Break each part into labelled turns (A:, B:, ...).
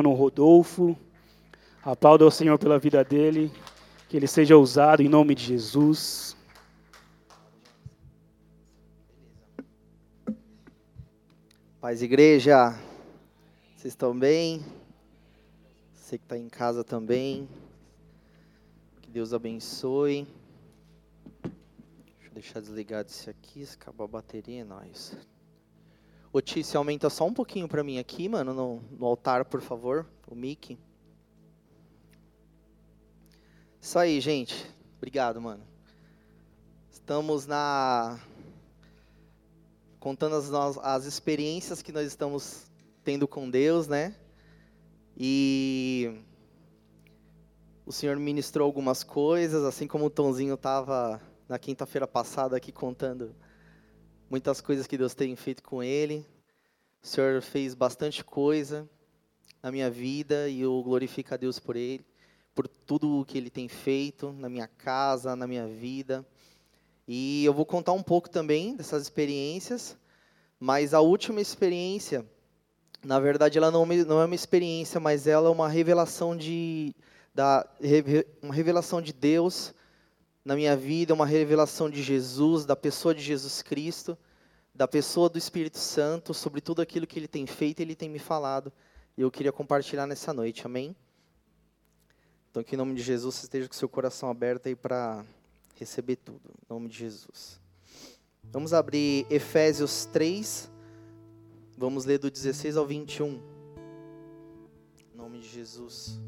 A: no Rodolfo. Aplauda ao Senhor pela vida dele. Que ele seja usado em nome de Jesus.
B: Paz Igreja, vocês estão bem? Você que está em casa também. Que Deus abençoe. Deixa eu deixar desligado esse aqui, se acabar a bateria, é nóis. Ô aumenta só um pouquinho para mim aqui, mano, no, no altar, por favor, o mic. Isso aí, gente. Obrigado, mano. Estamos na contando as, as experiências que nós estamos tendo com Deus, né? E o Senhor ministrou algumas coisas, assim como o Tonzinho estava na quinta-feira passada aqui contando muitas coisas que Deus tem feito com ele. O Senhor fez bastante coisa na minha vida e eu glorifico a Deus por ele, por tudo o que ele tem feito na minha casa, na minha vida. E eu vou contar um pouco também dessas experiências, mas a última experiência, na verdade, ela não, não é uma experiência, mas ela é uma revelação de, da, uma revelação de Deus na minha vida, uma revelação de Jesus, da pessoa de Jesus Cristo, da pessoa do Espírito Santo, sobre tudo aquilo que Ele tem feito e Ele tem me falado. E eu queria compartilhar nessa noite, amém? Então, que em nome de Jesus, você esteja com seu coração aberto aí para receber tudo. Em nome de Jesus. Vamos abrir Efésios 3. Vamos ler do 16 ao 21. Em nome de Jesus.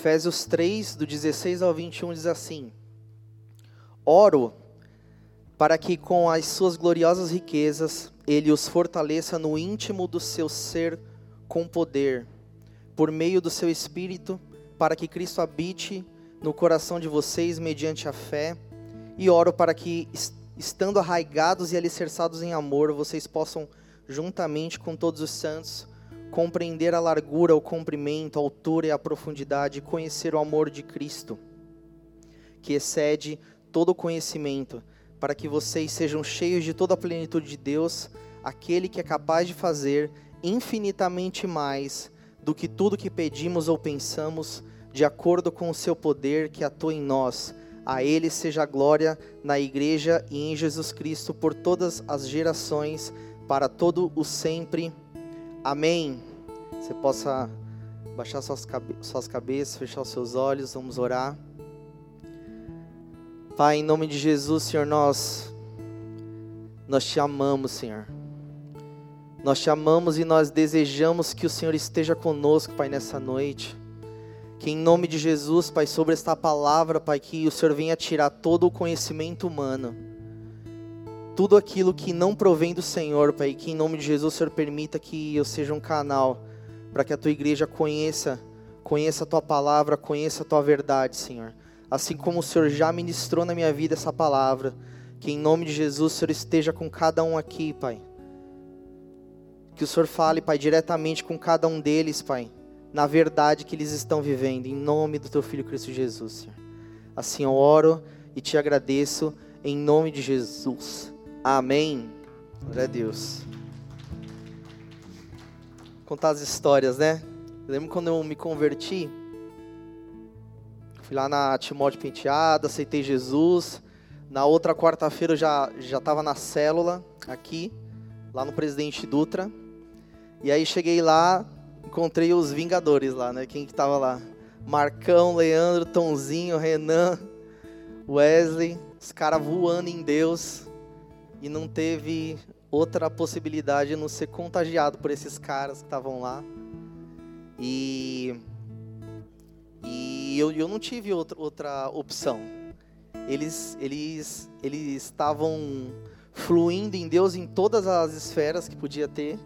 B: Efésios 3, do 16 ao 21, diz assim: Oro para que com as suas gloriosas riquezas ele os fortaleça no íntimo do seu ser com poder, por meio do seu espírito, para que Cristo habite no coração de vocês mediante a fé, e oro para que, estando arraigados e alicerçados em amor, vocês possam, juntamente com todos os santos, compreender a largura, o comprimento, a altura e a profundidade, conhecer o amor de Cristo, que excede todo conhecimento, para que vocês sejam cheios de toda a plenitude de Deus, aquele que é capaz de fazer infinitamente mais do que tudo que pedimos ou pensamos, de acordo com o seu poder que atua em nós. A Ele seja a glória na Igreja e em Jesus Cristo por todas as gerações, para todo o sempre. Amém. Você possa baixar suas, cabe suas cabeças, fechar os seus olhos, vamos orar. Pai, em nome de Jesus, Senhor, nós nós te amamos, Senhor. Nós te amamos e nós desejamos que o Senhor esteja conosco, Pai, nessa noite. Que em nome de Jesus, Pai, sobre esta palavra, Pai, que o Senhor venha tirar todo o conhecimento humano tudo aquilo que não provém do Senhor, Pai, que em nome de Jesus o Senhor permita que eu seja um canal para que a tua igreja conheça, conheça a tua palavra, conheça a tua verdade, Senhor. Assim como o Senhor já ministrou na minha vida essa palavra, que em nome de Jesus o Senhor esteja com cada um aqui, Pai. Que o Senhor fale, Pai, diretamente com cada um deles, Pai, na verdade que eles estão vivendo, em nome do teu filho Cristo Jesus, Senhor. Assim eu oro e te agradeço em nome de Jesus. Amém. Glória a Deus. Contar as histórias, né? Eu lembro quando eu me converti, fui lá na Timóteo Penteado, aceitei Jesus. Na outra quarta-feira eu já já estava na célula aqui, lá no Presidente Dutra. E aí cheguei lá, encontrei os Vingadores lá, né? Quem que tava lá? Marcão, Leandro, Tonzinho, Renan, Wesley, os caras voando em Deus e não teve outra possibilidade de não ser contagiado por esses caras que estavam lá. E, e eu, eu não tive outra, outra opção. Eles eles eles estavam fluindo em Deus em todas as esferas que podia ter.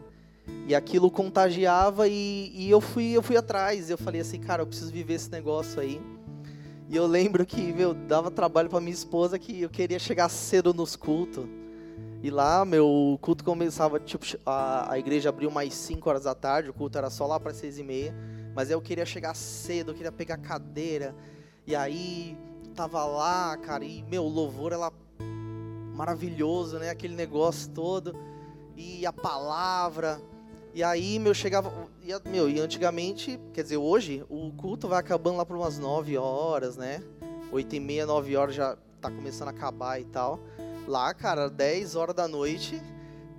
B: E aquilo contagiava e, e eu fui eu fui atrás. Eu falei assim, cara, eu preciso viver esse negócio aí. E eu lembro que, meu, dava trabalho para minha esposa que eu queria chegar cedo nos cultos. E lá, meu culto começava, tipo, a, a igreja abriu mais 5 horas da tarde, o culto era só lá para 6 e meia. Mas eu queria chegar cedo, eu queria pegar cadeira. E aí, tava lá, cara, e, meu, louvor, ela maravilhoso, né? Aquele negócio todo. E a palavra. E aí, meu, chegava. E, meu, e antigamente, quer dizer, hoje, o culto vai acabando lá por umas 9 horas, né? 8 e meia, 9 horas já tá começando a acabar e tal. Lá, cara, 10 horas da noite,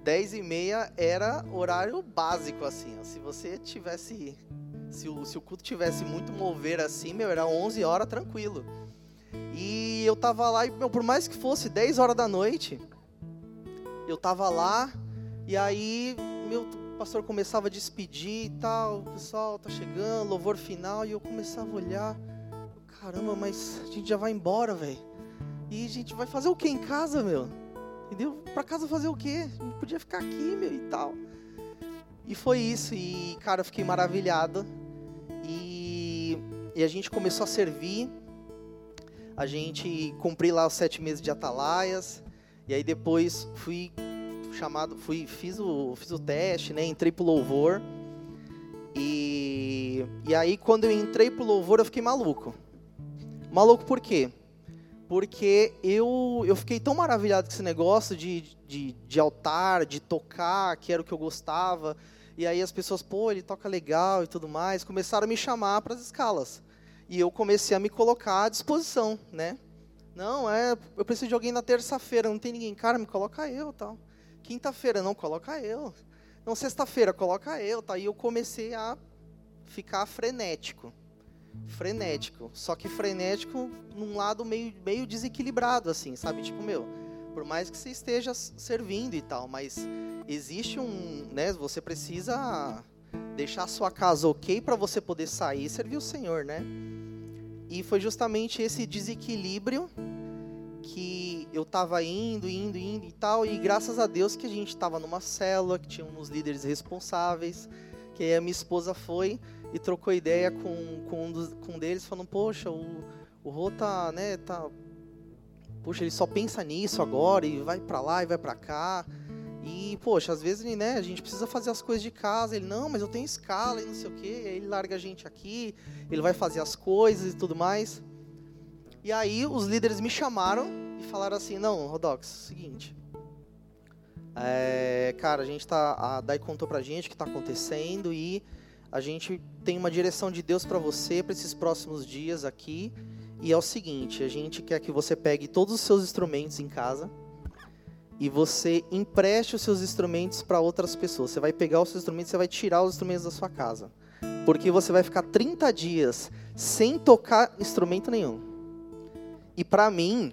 B: 10 e meia era horário básico, assim. Ó. Se você tivesse. Se o, se o culto tivesse muito mover assim, meu, era 11 horas tranquilo. E eu tava lá, e, meu, por mais que fosse 10 horas da noite, eu tava lá, e aí, meu, o pastor começava a despedir e tal, o pessoal tá chegando, louvor final, e eu começava a olhar, caramba, mas a gente já vai embora, velho. E a gente vai fazer o que em casa, meu? Entendeu? Pra casa fazer o quê? Gente podia ficar aqui, meu, e tal. E foi isso. E, cara, eu fiquei maravilhado. E, e a gente começou a servir. A gente cumpri lá os sete meses de atalaias. E aí depois fui chamado, fui, fiz o, fiz o teste, né? Entrei pro louvor. E, e aí quando eu entrei pro louvor eu fiquei maluco. Maluco por quê? Porque eu, eu fiquei tão maravilhado com esse negócio de, de, de altar, de tocar, que era o que eu gostava. E aí as pessoas, pô, ele toca legal e tudo mais, começaram a me chamar para as escalas. E eu comecei a me colocar à disposição, né? Não, é, eu preciso de alguém na terça-feira, não tem ninguém. Cara, me coloca eu, tal. Quinta-feira, não, coloca eu. Não, sexta-feira, coloca eu, tá? E eu comecei a ficar frenético frenético. Só que frenético num lado meio, meio desequilibrado, assim, sabe? Tipo, meu, por mais que você esteja servindo e tal, mas existe um, né? Você precisa deixar a sua casa ok para você poder sair e servir o Senhor, né? E foi justamente esse desequilíbrio que eu tava indo, indo, indo e tal, e graças a Deus que a gente tava numa célula, que tinha uns líderes responsáveis, que a minha esposa foi e trocou ideia com, com um, dos, com um deles, falando, poxa, o, o Rô tá, né, tá... Poxa, ele só pensa nisso agora, e vai para lá e vai para cá. E, poxa, às vezes, né, a gente precisa fazer as coisas de casa. Ele, não, mas eu tenho escala e não sei o quê. Aí ele larga a gente aqui, ele vai fazer as coisas e tudo mais. E aí os líderes me chamaram e falaram assim, não, Rodox, seguinte. É, cara, a gente tá. A Dai contou pra gente o que tá acontecendo e a gente tem uma direção de Deus para você para esses próximos dias aqui. E é o seguinte: a gente quer que você pegue todos os seus instrumentos em casa e você empreste os seus instrumentos para outras pessoas. Você vai pegar os seus instrumentos, você vai tirar os instrumentos da sua casa. Porque você vai ficar 30 dias sem tocar instrumento nenhum. E para mim,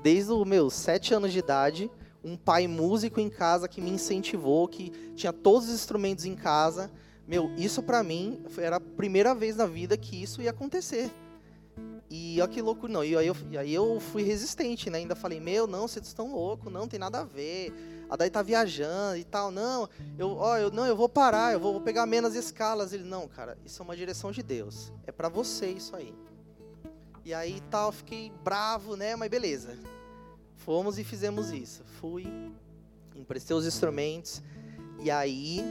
B: desde os meus 7 anos de idade, um pai músico em casa que me incentivou, que tinha todos os instrumentos em casa, meu, isso para mim era a primeira vez na vida que isso ia acontecer. E olha que louco, não. E aí eu, e aí eu fui resistente, né? Ainda falei, meu, não, vocês estão loucos, não tem nada a ver. A Daí tá viajando e tal. Não, eu, ó, eu, não, eu vou parar, eu vou, vou pegar menos escalas. Ele, não, cara, isso é uma direção de Deus. É para você isso aí. E aí tal, fiquei bravo, né? Mas beleza. Fomos e fizemos isso. Fui, emprestei os instrumentos. E aí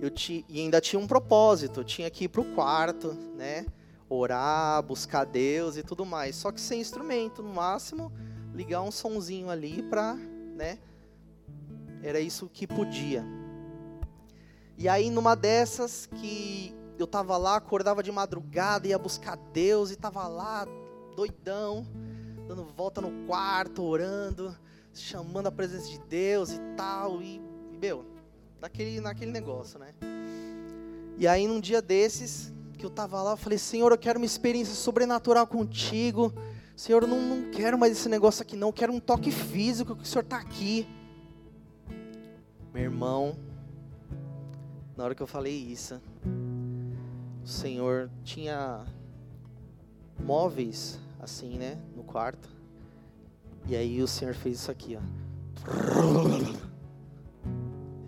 B: eu ti, e ainda tinha um propósito, eu tinha que ir para o quarto, né? Orar, buscar Deus e tudo mais. Só que sem instrumento, no máximo, ligar um sonzinho ali para, né? Era isso que podia. E aí numa dessas que eu tava lá, acordava de madrugada, ia buscar Deus e tava lá doidão, dando volta no quarto, orando, chamando a presença de Deus e tal, e, e meu, naquele, naquele negócio, né? E aí, num dia desses, que eu tava lá, eu falei, Senhor, eu quero uma experiência sobrenatural contigo. Senhor, eu não, não quero mais esse negócio aqui, não. Eu quero um toque físico, que o Senhor está aqui. Meu irmão, na hora que eu falei isso, o Senhor tinha móveis, assim, né, no quarto. E aí o Senhor fez isso aqui, ó.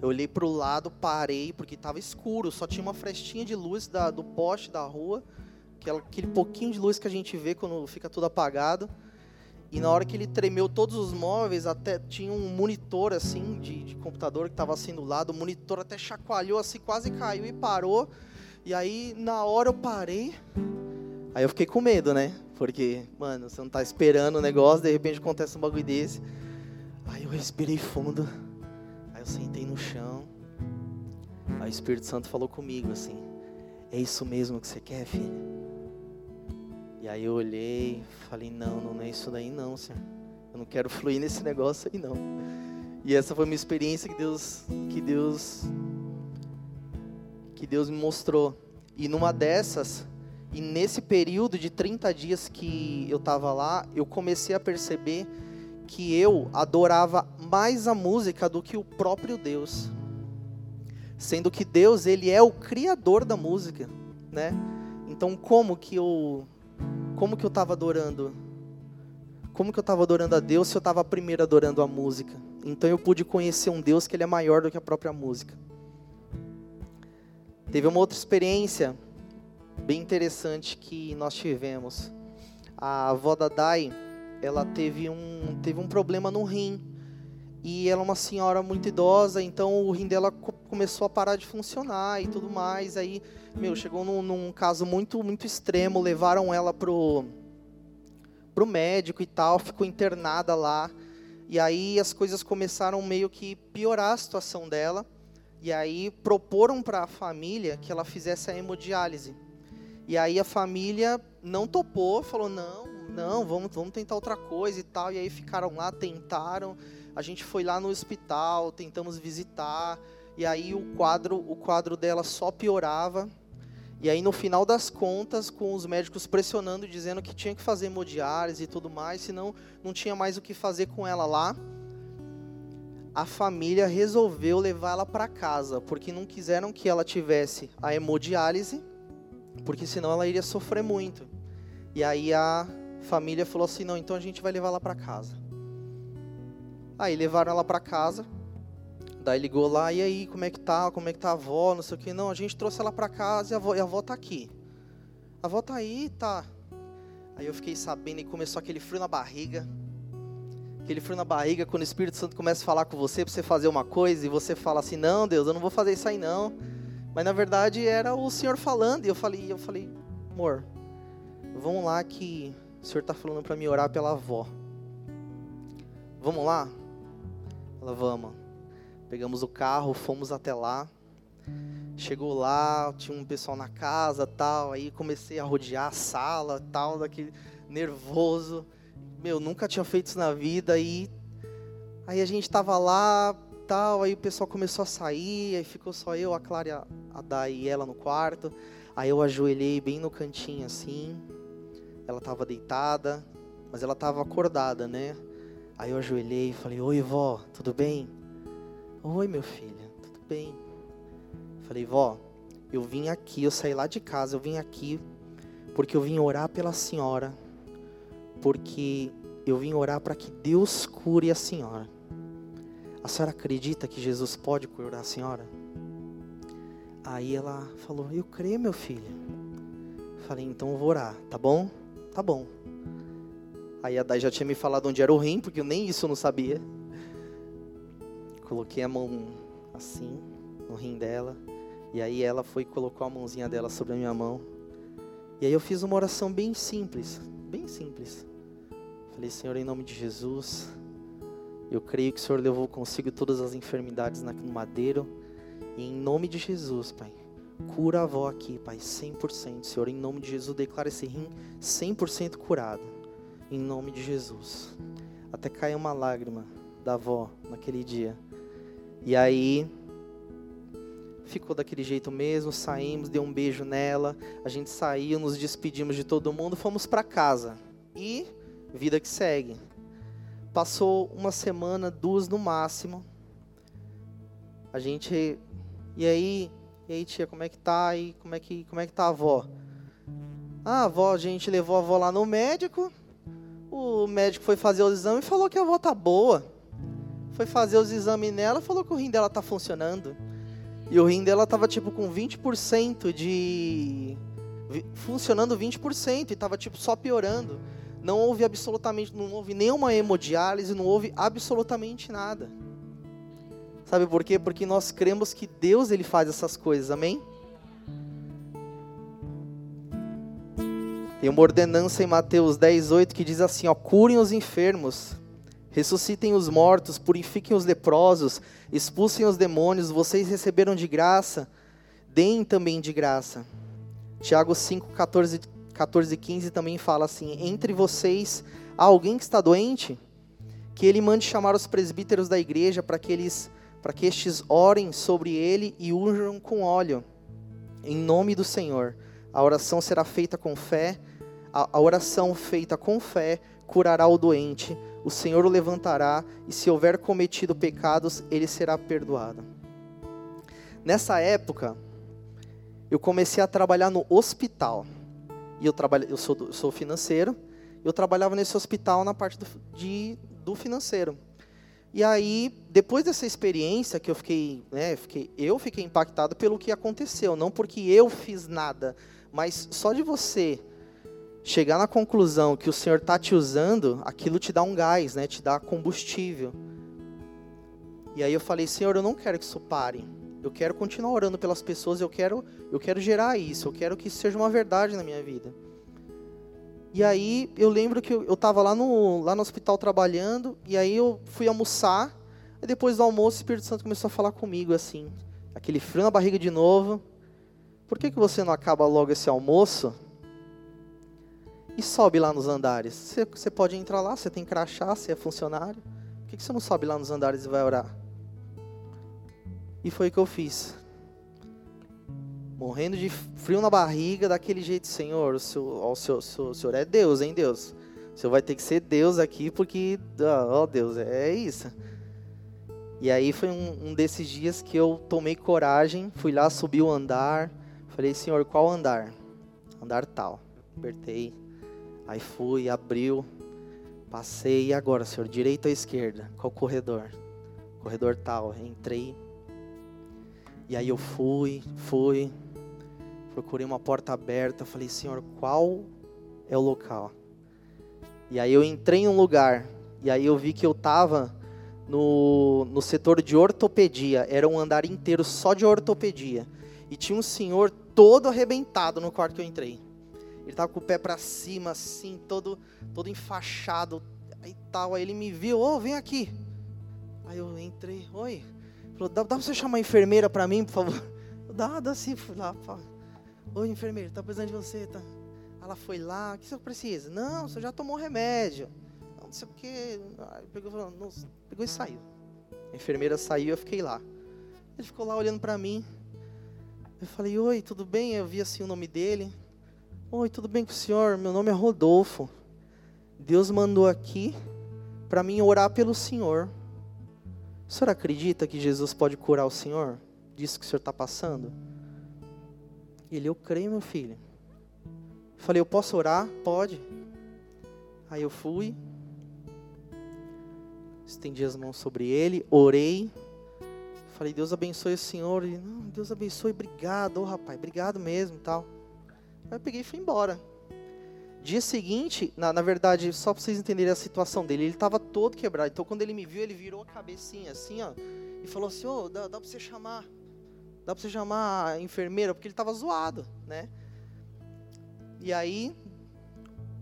B: Eu olhei para o lado, parei, porque estava escuro, só tinha uma frestinha de luz da, do poste da rua, aquela, aquele pouquinho de luz que a gente vê quando fica tudo apagado. E na hora que ele tremeu todos os móveis, até tinha um monitor assim de, de computador que estava assim do lado, o monitor até chacoalhou assim, quase caiu e parou. E aí na hora eu parei. Aí eu fiquei com medo, né? Porque, mano, você não tá esperando o negócio, de repente acontece um bagulho desse. Aí eu respirei fundo. Eu sentei no chão. Aí o Espírito Santo falou comigo assim: É isso mesmo que você quer, filho? E aí eu olhei, falei, não, não é isso daí não, Senhor. Eu não quero fluir nesse negócio aí não. E essa foi uma experiência que Deus, que Deus, que Deus me mostrou. E numa dessas, e nesse período de 30 dias que eu estava lá, eu comecei a perceber que eu adorava mais a música do que o próprio Deus. Sendo que Deus, ele é o criador da música, né? Então, como que eu como que eu estava adorando? Como que eu estava adorando a Deus se eu estava primeiro adorando a música? Então eu pude conhecer um Deus que ele é maior do que a própria música. Teve uma outra experiência bem interessante que nós tivemos. A avó da Dai, ela teve um, teve um problema no rim. E ela é uma senhora muito idosa, então o rim dela começou a parar de funcionar e tudo mais. Aí meu, chegou num, num, caso muito, muito extremo, levaram ela pro, pro médico e tal, ficou internada lá. E aí as coisas começaram meio que piorar a situação dela. E aí proporam para a família que ela fizesse a hemodiálise. E aí a família não topou, falou: "Não, não, vamos, vamos tentar outra coisa e tal". E aí ficaram lá, tentaram. A gente foi lá no hospital, tentamos visitar. E aí o quadro, o quadro dela só piorava. E aí, no final das contas, com os médicos pressionando, dizendo que tinha que fazer hemodiálise e tudo mais, senão não tinha mais o que fazer com ela lá, a família resolveu levar ela para casa, porque não quiseram que ela tivesse a hemodiálise, porque senão ela iria sofrer muito. E aí a família falou assim: não, então a gente vai levar ela para casa. Aí levaram ela para casa. Daí ligou lá, e aí, como é que tá? Como é que tá a avó? Não sei o que. Não, a gente trouxe ela para casa e a avó, e a avó tá aqui. A avó tá aí, tá. Aí eu fiquei sabendo e começou aquele frio na barriga. Aquele frio na barriga quando o Espírito Santo começa a falar com você para você fazer uma coisa e você fala assim: "Não, Deus, eu não vou fazer isso aí não". Mas na verdade era o Senhor falando e eu falei, eu falei: "Amor, vamos lá que o Senhor está falando para mim orar pela avó. Vamos lá?" Ela vamos. Pegamos o carro, fomos até lá. Chegou lá, tinha um pessoal na casa, tal, aí comecei a rodear a sala, tal, daquele nervoso. Meu, nunca tinha feito isso na vida e aí a gente tava lá, tal, aí o pessoal começou a sair, aí ficou só eu, a Clara, a Dai e ela no quarto. Aí eu ajoelhei bem no cantinho assim. Ela tava deitada, mas ela tava acordada, né? Aí eu ajoelhei e falei: "Oi, vó, tudo bem?" Oi, meu filho, tudo bem? Falei, vó, eu vim aqui, eu saí lá de casa, eu vim aqui porque eu vim orar pela senhora, porque eu vim orar para que Deus cure a senhora. A senhora acredita que Jesus pode curar a senhora? Aí ela falou, eu creio, meu filho. Falei, então eu vou orar, tá bom? Tá bom. Aí a Dai já tinha me falado onde era o rim, porque eu nem isso não sabia. Coloquei a mão assim no rim dela. E aí ela foi e colocou a mãozinha dela sobre a minha mão. E aí eu fiz uma oração bem simples, bem simples. Falei, Senhor, em nome de Jesus, eu creio que o Senhor levou consigo todas as enfermidades no madeiro. E em nome de Jesus, Pai, cura a avó aqui, Pai, 100%. Senhor, em nome de Jesus, declara esse rim 100% curado. Em nome de Jesus. Até caiu uma lágrima da avó naquele dia. E aí ficou daquele jeito mesmo, saímos, deu um beijo nela, a gente saiu, nos despedimos de todo mundo, fomos para casa. E vida que segue. Passou uma semana, duas no máximo. A gente e aí, e aí tia, como é que tá? E como é que como é que tá a avó? Ah, a avó, a gente levou a avó lá no médico. O médico foi fazer o exame e falou que a avó tá boa foi fazer os exames nela, falou que o rim dela tá funcionando. E o rim dela tava tipo com 20% de funcionando 20% e tava tipo só piorando. Não houve absolutamente, não houve nenhuma hemodiálise, não houve absolutamente nada. Sabe por quê? Porque nós cremos que Deus ele faz essas coisas, amém? Tem uma ordenança em Mateus 10, 8 que diz assim: ó, curem os enfermos, ressuscitem os mortos, purifiquem os leprosos, expulsem os demônios, vocês receberam de graça, deem também de graça. Tiago 5, 14, 14 e 15 também fala assim: Entre vocês há alguém que está doente? Que ele mande chamar os presbíteros da igreja para que eles para que estes orem sobre ele e unjam com óleo. Em nome do Senhor. A oração será feita com fé a, oração feita com fé curará o doente, o Senhor o levantará, e se houver cometido pecados, ele será perdoado. Nessa época, eu comecei a trabalhar no hospital. E eu, trabalho, eu sou, sou financeiro, eu trabalhava nesse hospital na parte do, de, do financeiro. E aí, depois dessa experiência que eu fiquei, né, fiquei, eu fiquei impactado pelo que aconteceu, não porque eu fiz nada, mas só de você chegar na conclusão que o Senhor está te usando, aquilo te dá um gás, né? Te dá combustível. E aí eu falei, Senhor, eu não quero que isso pare. Eu quero continuar orando pelas pessoas, eu quero, eu quero gerar isso, eu quero que isso seja uma verdade na minha vida. E aí eu lembro que eu estava lá no, lá no hospital trabalhando, e aí eu fui almoçar, e depois do almoço o Espírito Santo começou a falar comigo assim, aquele frio na barriga de novo. Por que, que você não acaba logo esse almoço e sobe lá nos andares. Você, você pode entrar lá, você tem crachá, você é funcionário. Por que, que você não sobe lá nos andares e vai orar? E foi o que eu fiz. Morrendo de frio na barriga, daquele jeito, Senhor, o senhor, o senhor, o senhor, é Deus, hein, Deus? O senhor vai ter que ser Deus aqui, porque, ó oh, Deus, é isso. E aí foi um, um, desses dias que eu tomei coragem, fui lá, subi o andar, falei, Senhor, qual andar? Andar tal. Apertei, Aí fui, abriu, passei, e agora, senhor? Direita ou esquerda? Qual corredor? Corredor tal. Entrei. E aí eu fui, fui, procurei uma porta aberta, falei, senhor, qual é o local? E aí eu entrei em um lugar, e aí eu vi que eu estava no, no setor de ortopedia, era um andar inteiro só de ortopedia. E tinha um senhor todo arrebentado no quarto que eu entrei. Ele estava com o pé para cima, assim, todo, todo enfaixado e tal. Aí ele me viu, ô, oh, vem aqui. Aí eu entrei, oi. Falou, dá, dá para você chamar a enfermeira para mim, por favor? Dá, dá sim. Fui lá, oi, enfermeira, tá precisando de você, tá? Ela foi lá, o que você precisa? Não, você já tomou remédio. Não, não sei o. Aí pegou, pegou e saiu. A enfermeira saiu, eu fiquei lá. Ele ficou lá olhando para mim. Eu falei, oi, tudo bem? Eu vi assim o nome dele. Oi, tudo bem com o senhor? Meu nome é Rodolfo. Deus mandou aqui para mim orar pelo senhor. O senhor acredita que Jesus pode curar o senhor? Disso que o senhor está passando? Ele, eu creio, meu filho. Falei, eu posso orar? Pode. Aí eu fui, estendi as mãos sobre ele, orei. Falei, Deus abençoe o senhor. Ele, não, Deus abençoe, obrigado, oh, rapaz, obrigado mesmo tal. Aí eu peguei e fui embora. Dia seguinte, na, na verdade, só para vocês entenderem a situação dele, ele estava todo quebrado. Então, quando ele me viu, ele virou a cabecinha assim, ó, e falou assim: Ô, oh, dá, dá para você chamar, dá para você chamar a enfermeira, porque ele estava zoado, né? E aí,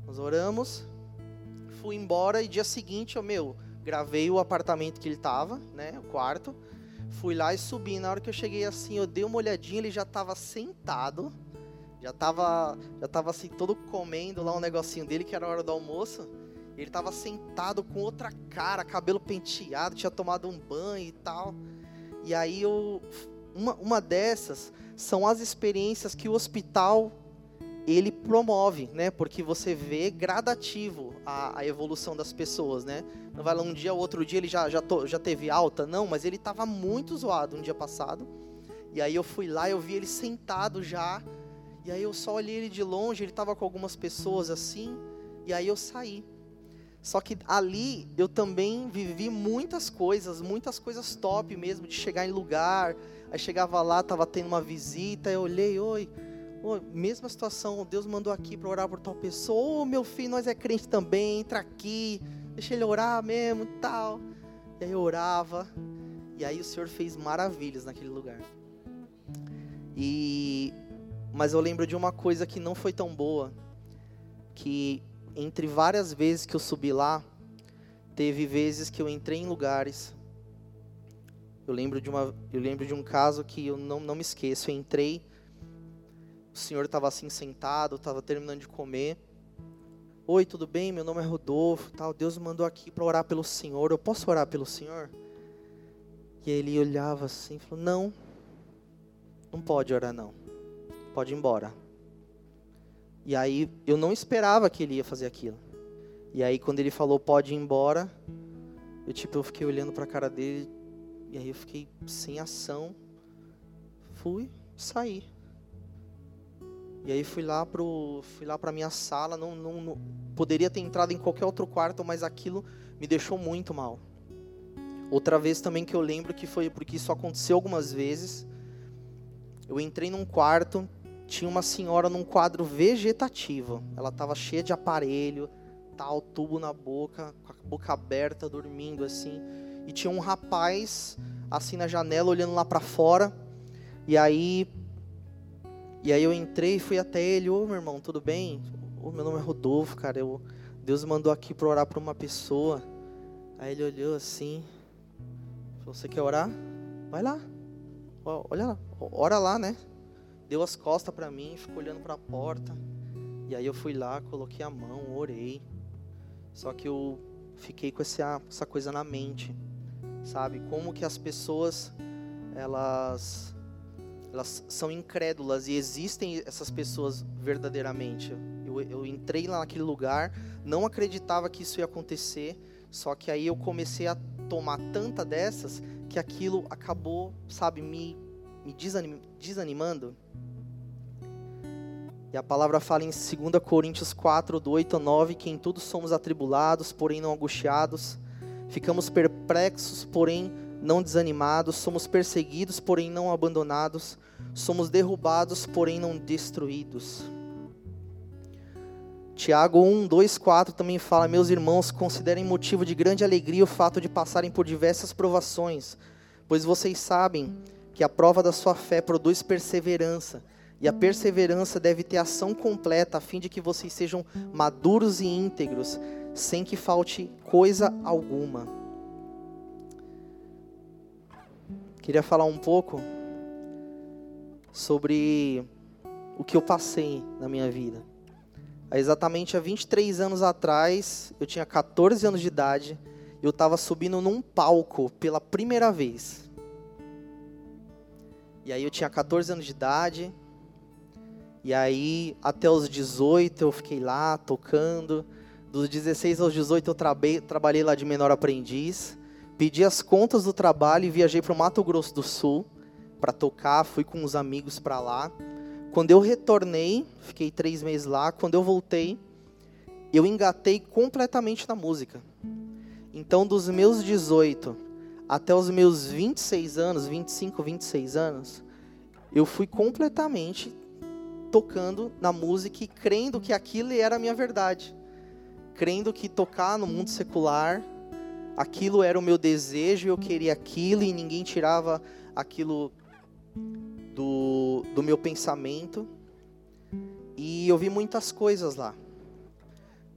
B: nós oramos, fui embora e dia seguinte, eu, meu, gravei o apartamento que ele estava, né, o quarto, fui lá e subi. Na hora que eu cheguei assim, eu dei uma olhadinha, ele já estava sentado já tava, já tava assim, todo comendo lá um negocinho dele, que era a hora do almoço. Ele tava sentado com outra cara, cabelo penteado, tinha tomado um banho e tal. E aí eu, uma, uma dessas são as experiências que o hospital ele promove, né? Porque você vê gradativo a, a evolução das pessoas, né? Não vai lá um dia, outro dia ele já, já, to, já teve alta, não, mas ele estava muito zoado um dia passado. E aí eu fui lá, eu vi ele sentado já, e aí eu só olhei ele de longe, ele estava com algumas pessoas assim, e aí eu saí. Só que ali eu também vivi muitas coisas, muitas coisas top mesmo, de chegar em lugar. Aí chegava lá, estava tendo uma visita, eu olhei, oi, Oh, mesma situação, Deus mandou aqui para orar por tal pessoa. Oh, meu filho, nós é crente também, entra aqui, deixa ele orar mesmo e tal. E aí eu orava, e aí o Senhor fez maravilhas naquele lugar. E mas eu lembro de uma coisa que não foi tão boa, que entre várias vezes que eu subi lá, teve vezes que eu entrei em lugares. Eu lembro de uma, eu lembro de um caso que eu não, não me esqueço. Eu entrei, o senhor estava assim sentado, estava terminando de comer. Oi, tudo bem? Meu nome é Rodolfo, tal. Deus me mandou aqui para orar pelo senhor. Eu posso orar pelo senhor? E ele olhava assim, e falou: Não, não pode orar não. Pode ir embora. E aí eu não esperava que ele ia fazer aquilo. E aí quando ele falou pode ir embora, eu tipo eu fiquei olhando para a cara dele e aí eu fiquei sem ação. Fui, saí. E aí fui lá pro fui lá para minha sala, não, não, não poderia ter entrado em qualquer outro quarto, mas aquilo me deixou muito mal. Outra vez também que eu lembro que foi porque isso aconteceu algumas vezes. Eu entrei num quarto, tinha uma senhora num quadro vegetativo. Ela estava cheia de aparelho, tal, tubo na boca, com a boca aberta, dormindo assim. E tinha um rapaz assim na janela olhando lá para fora. E aí e aí eu entrei e fui até ele, ô meu irmão, tudo bem? Ô, meu nome é Rodolfo, cara. Eu, Deus mandou aqui para orar para uma pessoa. Aí ele olhou assim. Falou, você quer orar? Vai lá. Olha lá, ora lá, né? deu as costas para mim, ficou olhando para a porta. E aí eu fui lá, coloquei a mão, orei. Só que eu fiquei com essa, essa coisa na mente, sabe? Como que as pessoas elas elas são incrédulas e existem essas pessoas verdadeiramente. Eu, eu entrei lá naquele lugar, não acreditava que isso ia acontecer, só que aí eu comecei a tomar tanta dessas que aquilo acabou, sabe, me, me desanim, desanimando. E a palavra fala em 2 Coríntios 4, do 8 a 9, que em tudo somos atribulados, porém não angustiados, ficamos perplexos, porém não desanimados, somos perseguidos, porém não abandonados, somos derrubados, porém não destruídos. Tiago 1, 2, 4 também fala: Meus irmãos, considerem motivo de grande alegria o fato de passarem por diversas provações, pois vocês sabem que a prova da sua fé produz perseverança e a perseverança deve ter ação completa, a fim de que vocês sejam maduros e íntegros, sem que falte coisa alguma. Queria falar um pouco sobre o que eu passei na minha vida. Há exatamente há 23 anos atrás, eu tinha 14 anos de idade, eu estava subindo num palco pela primeira vez. E aí eu tinha 14 anos de idade, e aí, até os 18 eu fiquei lá tocando. Dos 16 aos 18 eu trabei, trabalhei lá de menor aprendiz. Pedi as contas do trabalho e viajei para o Mato Grosso do Sul para tocar. Fui com uns amigos para lá. Quando eu retornei, fiquei três meses lá. Quando eu voltei, eu engatei completamente na música. Então, dos meus 18 até os meus 26 anos, 25, 26 anos, eu fui completamente tocando na música e crendo que aquilo era a minha verdade. Crendo que tocar no mundo secular, aquilo era o meu desejo, eu queria aquilo e ninguém tirava aquilo do, do meu pensamento. E eu vi muitas coisas lá.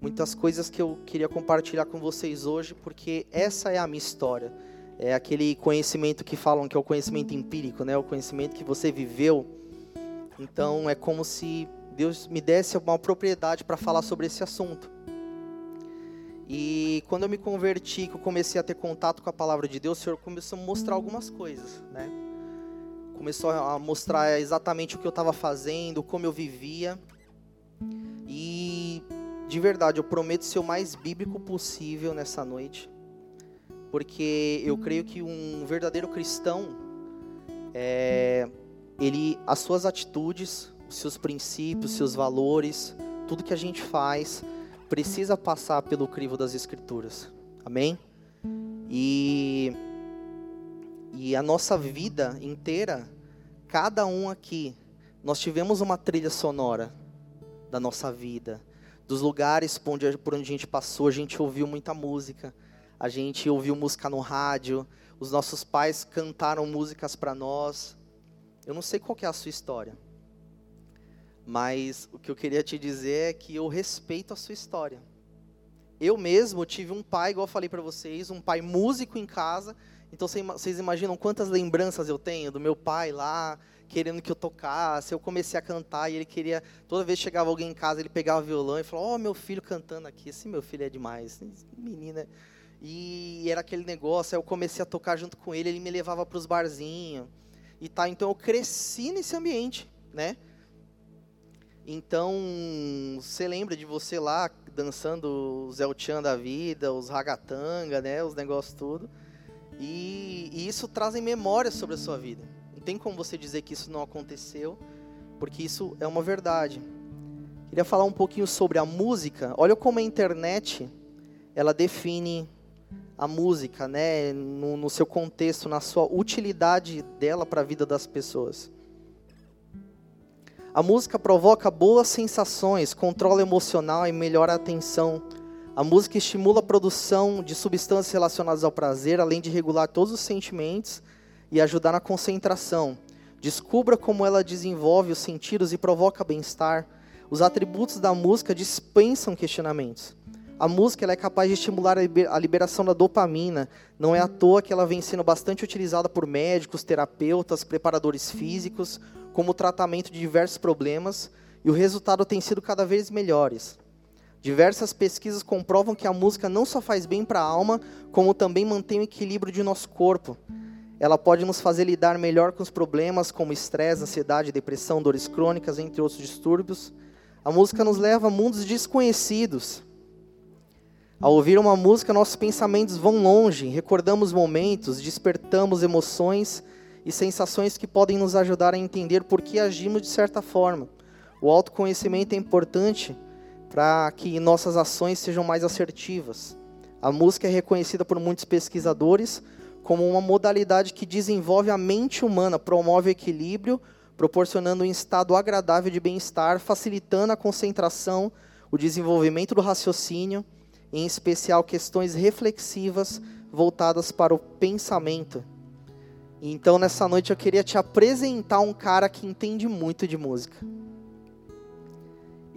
B: Muitas coisas que eu queria compartilhar com vocês hoje, porque essa é a minha história. É aquele conhecimento que falam que é o conhecimento empírico, né? O conhecimento que você viveu então é como se Deus me desse uma propriedade para falar sobre esse assunto. E quando eu me converti, que eu comecei a ter contato com a palavra de Deus, o Senhor começou a mostrar algumas coisas, né? Começou a mostrar exatamente o que eu estava fazendo, como eu vivia. E de verdade, eu prometo ser o mais bíblico possível nessa noite, porque eu creio que um verdadeiro cristão é, ele, as suas atitudes, os seus princípios, os seus valores, tudo que a gente faz precisa passar pelo crivo das escrituras. Amém? E e a nossa vida inteira, cada um aqui nós tivemos uma trilha sonora da nossa vida, dos lugares por onde, por onde a gente passou, a gente ouviu muita música, a gente ouviu música no rádio, os nossos pais cantaram músicas para nós. Eu não sei qual é a sua história, mas o que eu queria te dizer é que eu respeito a sua história. Eu mesmo tive um pai, igual eu falei para vocês, um pai músico em casa. Então vocês imaginam quantas lembranças eu tenho do meu pai lá, querendo que eu tocasse. Eu comecei a cantar e ele queria. Toda vez que chegava alguém em casa, ele pegava o violão e falava: Ó, oh, meu filho cantando aqui. Esse meu filho é demais. Menina. E era aquele negócio. Aí eu comecei a tocar junto com ele. Ele me levava para os barzinhos e tá. Então eu cresci nesse ambiente, né? Então, você lembra de você lá dançando os El da vida, os ragatanga, né, os negócios tudo. E, e isso traz memórias sobre a sua vida tem como você dizer que isso não aconteceu, porque isso é uma verdade. Queria falar um pouquinho sobre a música. Olha como a internet ela define a música, né, no, no seu contexto, na sua utilidade dela para a vida das pessoas. A música provoca boas sensações, controla emocional e melhora a atenção. A música estimula a produção de substâncias relacionadas ao prazer, além de regular todos os sentimentos e ajudar na concentração. Descubra como ela desenvolve os sentidos e provoca bem-estar. Os atributos da música dispensam questionamentos. A música é capaz de estimular a liberação da dopamina. Não é à toa que ela vem sendo bastante utilizada por médicos, terapeutas, preparadores físicos, como tratamento de diversos problemas, e o resultado tem sido cada vez melhores. Diversas pesquisas comprovam que a música não só faz bem para a alma, como também mantém o equilíbrio de nosso corpo. Ela pode nos fazer lidar melhor com os problemas como estresse, ansiedade, depressão, dores crônicas, entre outros distúrbios. A música nos leva a mundos desconhecidos. Ao ouvir uma música, nossos pensamentos vão longe, recordamos momentos, despertamos emoções e sensações que podem nos ajudar a entender por que agimos de certa forma. O autoconhecimento é importante para que nossas ações sejam mais assertivas. A música é reconhecida por muitos pesquisadores como uma modalidade que desenvolve a mente humana, promove equilíbrio, proporcionando um estado agradável de bem-estar, facilitando a concentração, o desenvolvimento do raciocínio, em especial questões reflexivas voltadas para o pensamento. Então, nessa noite, eu queria te apresentar um cara que entende muito de música.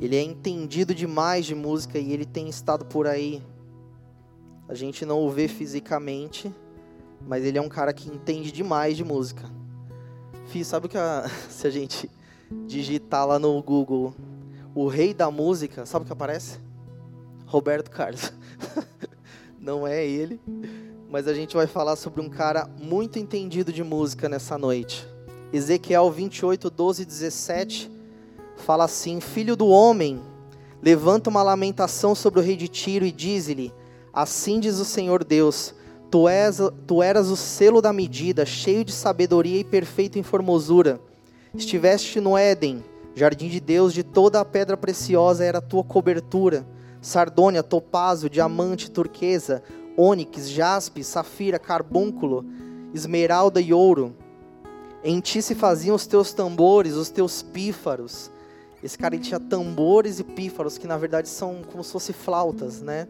B: Ele é entendido demais de música e ele tem estado por aí. A gente não o vê fisicamente, mas ele é um cara que entende demais de música. Fih, sabe o que a, se a gente digitar lá no Google o rei da música, sabe o que aparece? Roberto Carlos. Não é ele, mas a gente vai falar sobre um cara muito entendido de música nessa noite. Ezequiel 28, 12 e 17 fala assim: Filho do homem, levanta uma lamentação sobre o rei de Tiro e diz-lhe: Assim diz o Senhor Deus Tu, és, tu eras o selo da medida, cheio de sabedoria e perfeito em formosura. Estiveste no Éden, jardim de Deus, de toda a pedra preciosa era a tua cobertura. Sardônia, topázio, diamante, turquesa, ônix, jaspe, safira, carbúnculo, esmeralda e ouro. Em ti se faziam os teus tambores, os teus pífaros. Esse cara tinha tambores e pífaros, que na verdade são como se fossem flautas, né?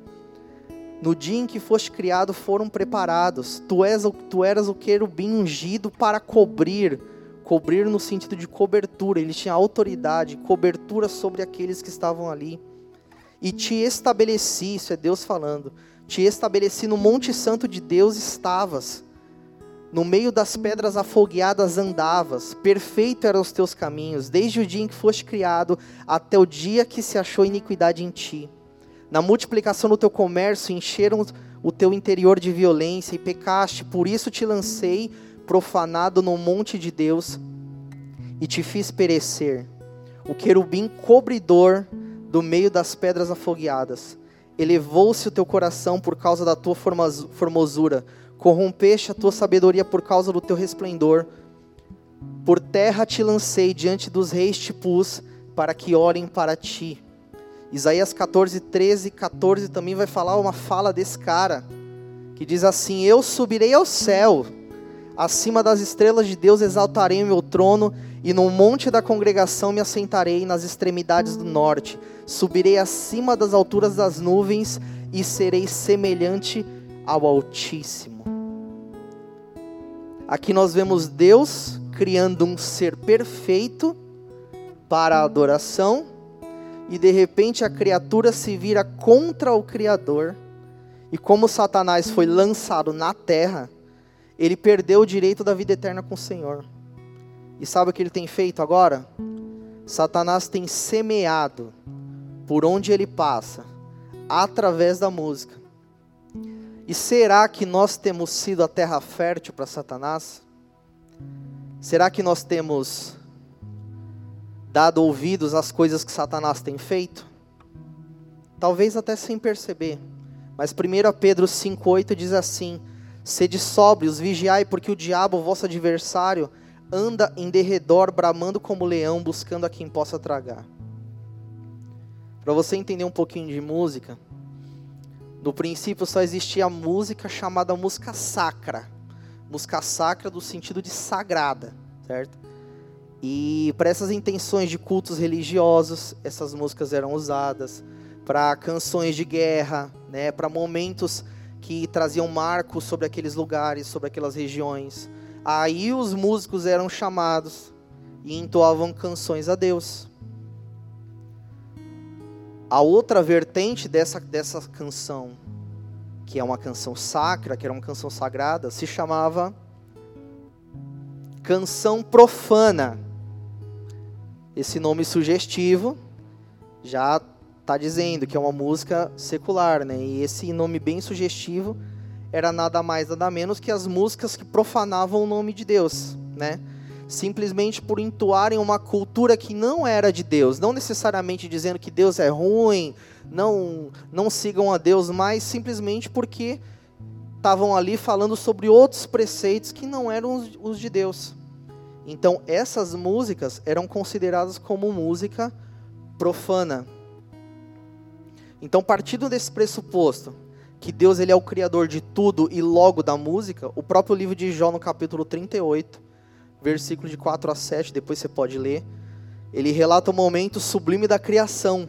B: No dia em que foste criado foram preparados. Tu, és, tu eras o querubim ungido para cobrir. Cobrir no sentido de cobertura. Ele tinha autoridade, cobertura sobre aqueles que estavam ali. E te estabeleci, isso é Deus falando. Te estabeleci no Monte Santo de Deus estavas. No meio das pedras afogueadas andavas, perfeito eram os teus caminhos, desde o dia em que foste criado até o dia que se achou iniquidade em ti. Na multiplicação do teu comércio encheram o teu interior de violência e pecaste, por isso te lancei profanado no monte de Deus e te fiz perecer. O querubim cobridor do meio das pedras afogueadas. Elevou-se o teu coração por causa da tua formosura, corrompeste a tua sabedoria por causa do teu resplendor. Por terra te lancei, diante dos reis te pus, para que olhem para ti. Isaías 14, 13 14 também vai falar uma fala desse cara, que diz assim: Eu subirei ao céu, Acima das estrelas de Deus exaltarei o meu trono, e no monte da congregação me assentarei nas extremidades do norte. Subirei acima das alturas das nuvens e serei semelhante ao Altíssimo. Aqui nós vemos Deus criando um ser perfeito para a adoração, e de repente a criatura se vira contra o Criador, e como Satanás foi lançado na terra, ele perdeu o direito da vida eterna com o Senhor. E sabe o que ele tem feito agora? Satanás tem semeado por onde ele passa, através da música. E será que nós temos sido a terra fértil para Satanás? Será que nós temos dado ouvidos às coisas que Satanás tem feito? Talvez até sem perceber. Mas 1 Pedro 5,8 diz assim: Sede sóbrios, vigiai, porque o diabo, vosso adversário, anda em derredor, bramando como leão, buscando a quem possa tragar. Para você entender um pouquinho de música, no princípio só existia música chamada música sacra. Música sacra do sentido de sagrada, certo? E para essas intenções de cultos religiosos, essas músicas eram usadas para canções de guerra, né, para momentos que traziam marcos sobre aqueles lugares, sobre aquelas regiões. Aí os músicos eram chamados e entoavam canções a Deus. A outra vertente dessa, dessa canção, que é uma canção sacra, que era uma canção sagrada, se chamava canção profana. Esse nome sugestivo já está dizendo que é uma música secular, né? E esse nome bem sugestivo era nada mais nada menos que as músicas que profanavam o nome de Deus, né? Simplesmente por entoarem uma cultura que não era de Deus, não necessariamente dizendo que Deus é ruim, não não sigam a Deus, mas simplesmente porque estavam ali falando sobre outros preceitos que não eram os, de Deus. Então essas músicas eram consideradas como música profana, então, partindo desse pressuposto que Deus ele é o criador de tudo e logo da música, o próprio livro de Jó no capítulo 38, versículo de 4 a 7, depois você pode ler, ele relata o momento sublime da criação.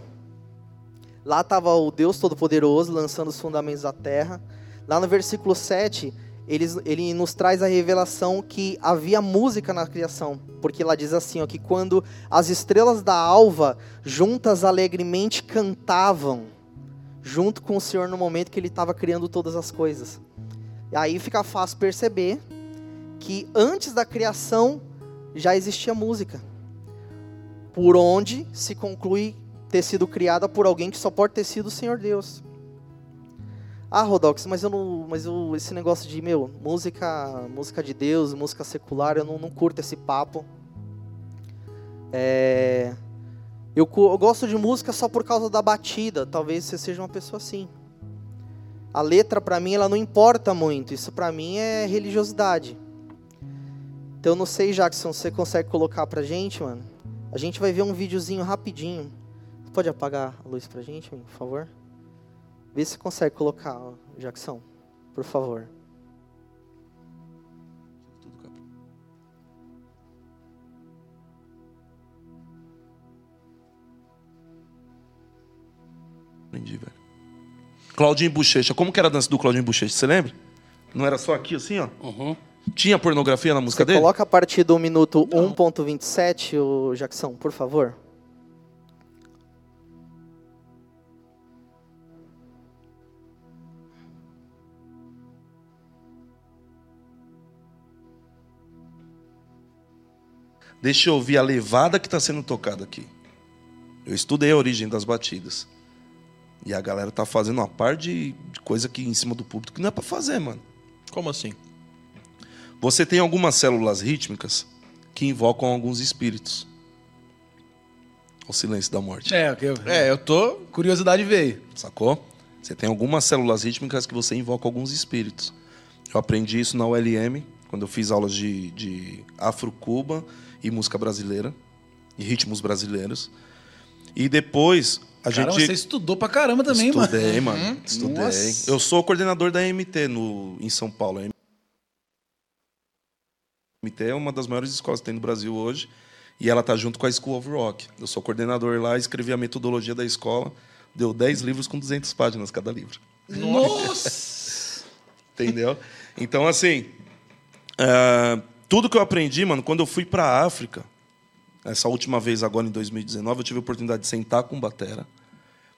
B: Lá estava o Deus Todo-Poderoso lançando os fundamentos da terra. Lá no versículo 7, ele, ele nos traz a revelação que havia música na criação, porque lá diz assim, ó, que quando as estrelas da alva juntas alegremente cantavam, junto com o Senhor no momento que ele estava criando todas as coisas. E aí fica fácil perceber que antes da criação já existia música, por onde se conclui ter sido criada por alguém que só pode ter sido o Senhor Deus. Ah, Rodox, mas eu não, mas eu, esse negócio de meu música, música de Deus, música secular, eu não, não curto esse papo. É, eu, eu gosto de música só por causa da batida. Talvez você seja uma pessoa assim. A letra para mim ela não importa muito. Isso para mim é religiosidade. Então não sei, Jackson, você consegue colocar pra gente, mano? A gente vai ver um videozinho rapidinho. Você pode apagar a luz pra gente, por favor? Vê se consegue colocar, Jackson, por favor.
C: Entendi, velho. Claudinho Bochecha. Como que era a dança do Claudinho Bochecha? Você lembra? Não era só aqui assim, ó?
A: Uhum.
C: Tinha pornografia na música
B: Você
C: dele?
B: coloca a partir do minuto 1.27, o Jackson, por favor.
C: Deixa eu ouvir a levada que está sendo tocada aqui. Eu estudei a origem das batidas. E a galera tá fazendo uma par de, de coisa aqui em cima do púlpito que não é para fazer, mano.
D: Como assim?
C: Você tem algumas células rítmicas que invocam alguns espíritos. O silêncio da morte.
D: É, eu, é, eu tô. Curiosidade veio.
C: Sacou? Você tem algumas células rítmicas que você invoca alguns espíritos. Eu aprendi isso na ULM, quando eu fiz aulas de, de afro-cuba e música brasileira, e ritmos brasileiros. E depois a
D: Cara,
C: gente.
D: você estudou pra caramba também, mano.
C: Estudei, mano. Estudei.
D: Nossa.
C: Eu sou coordenador da MT no, em São Paulo. MT é uma das maiores escolas que tem no Brasil hoje. E ela tá junto com a School of Rock. Eu sou coordenador lá, escrevi a metodologia da escola. Deu 10 livros com 200 páginas cada livro.
D: Nossa!
C: Entendeu? Então, assim, uh, tudo que eu aprendi, mano, quando eu fui para a África, essa última vez agora em 2019, eu tive a oportunidade de sentar com o Batera.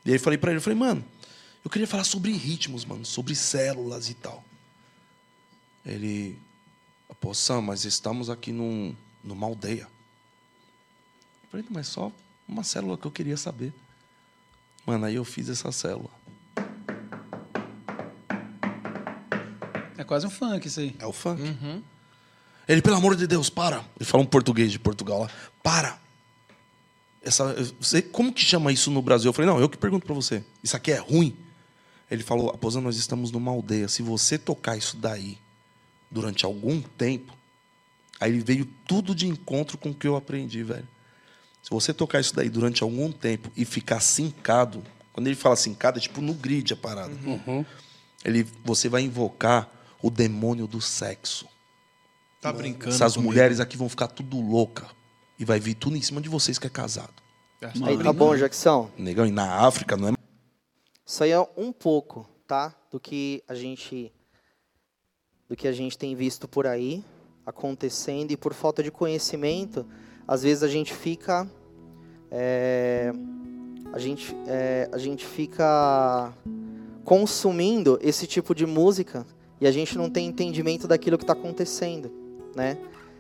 C: E aí falei para ele, eu falei, mano, eu queria falar sobre ritmos, mano, sobre células e tal. Ele, pô, Sam, mas estamos aqui num, numa aldeia. Eu falei, mas só uma célula que eu queria saber. Mano, aí eu fiz essa célula.
D: É quase um funk isso aí.
C: É o funk. Uhum. Ele, pelo amor de Deus, para. Ele fala um português de Portugal lá. Para. Essa, você, como que chama isso no Brasil? Eu falei, não, eu que pergunto para você. Isso aqui é ruim? Ele falou, Aposan, nós estamos numa aldeia. Se você tocar isso daí durante algum tempo, aí ele veio tudo de encontro com o que eu aprendi, velho. Se você tocar isso daí durante algum tempo e ficar sincado, quando ele fala sincado, é tipo no grid a parada.
A: Uhum.
C: Ele, você vai invocar o demônio do sexo.
D: Tá brincando.
C: Essas
D: comigo.
C: mulheres aqui vão ficar tudo louca. E vai vir tudo em cima de vocês que é casado.
B: Aí tá bom, Jackson.
C: Negão, e na África não é
B: Isso aí é um pouco, tá? Do que a gente do que a gente tem visto por aí acontecendo e por falta de conhecimento, às vezes a gente fica é, a gente é, a gente fica consumindo esse tipo de música e a gente não tem entendimento daquilo que está acontecendo, né?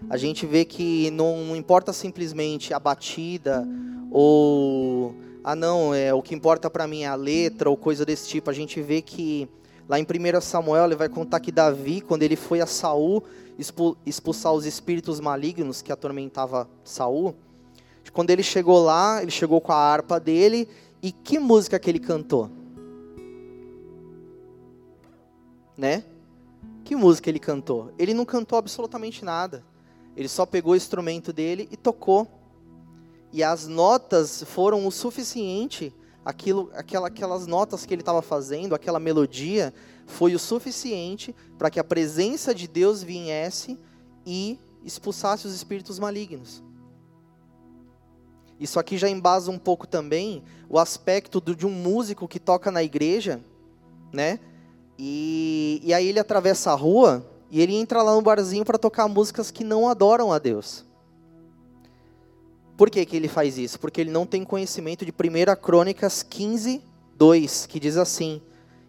B: A gente vê que não, não importa simplesmente a batida ou ah não, é o que importa para mim é a letra ou coisa desse tipo. A gente vê que lá em 1 Samuel ele vai contar que Davi, quando ele foi a Saul expulsar os espíritos malignos que atormentava Saul, quando ele chegou lá, ele chegou com a harpa dele e que música que ele cantou? Né? Que música ele cantou? Ele não cantou absolutamente nada. Ele só pegou o instrumento dele e tocou. E as notas foram o suficiente, aquilo, aquela, aquelas notas que ele estava fazendo, aquela melodia, foi o suficiente para que a presença de Deus viesse e expulsasse os espíritos malignos. Isso aqui já embasa um pouco também o aspecto do, de um músico que toca na igreja, né? E, e aí ele atravessa a rua e ele entra lá no barzinho para tocar músicas que não adoram a Deus. Por que, que ele faz isso? Porque ele não tem conhecimento de 1 Crônicas 15, 2, que diz assim: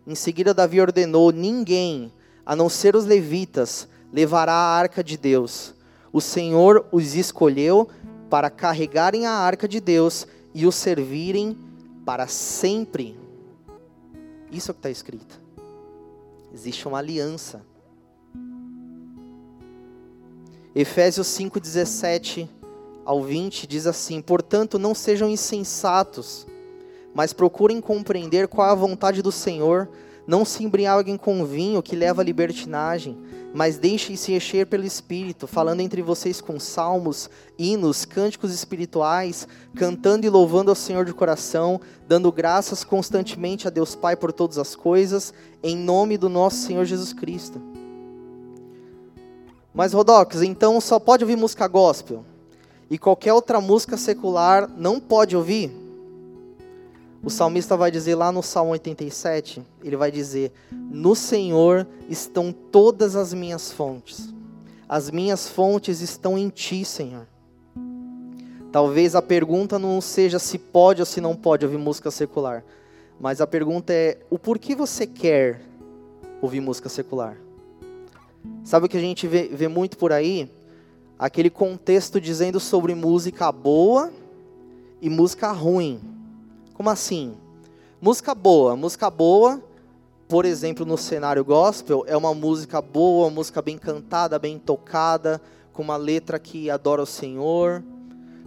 B: Em seguida, Davi ordenou: Ninguém, a não ser os levitas, levará a arca de Deus. O Senhor os escolheu para carregarem a arca de Deus e o servirem para sempre. Isso é o que está escrito. Existe uma aliança. Efésios 5, 17 ao 20 diz assim: Portanto, não sejam insensatos, mas procurem compreender qual é a vontade do Senhor. Não se embriaguem com vinho que leva à libertinagem, mas deixem-se encher pelo Espírito, falando entre vocês com salmos, hinos, cânticos espirituais, cantando e louvando ao Senhor de coração, dando graças constantemente a Deus Pai por todas as coisas, em nome do nosso Senhor Jesus Cristo. Mas, Rodox, então só pode ouvir música gospel? E qualquer outra música secular não pode ouvir? O salmista vai dizer lá no Salmo 87, ele vai dizer: No Senhor estão todas as minhas fontes. As minhas fontes estão em ti, Senhor. Talvez a pergunta não seja se pode ou se não pode ouvir música secular, mas a pergunta é: o porquê você quer ouvir música secular? Sabe o que a gente vê, vê muito por aí? Aquele contexto dizendo sobre música boa e música ruim. Como assim? Música boa. Música boa, por exemplo, no cenário gospel, é uma música boa, uma música bem cantada, bem tocada, com uma letra que adora o Senhor.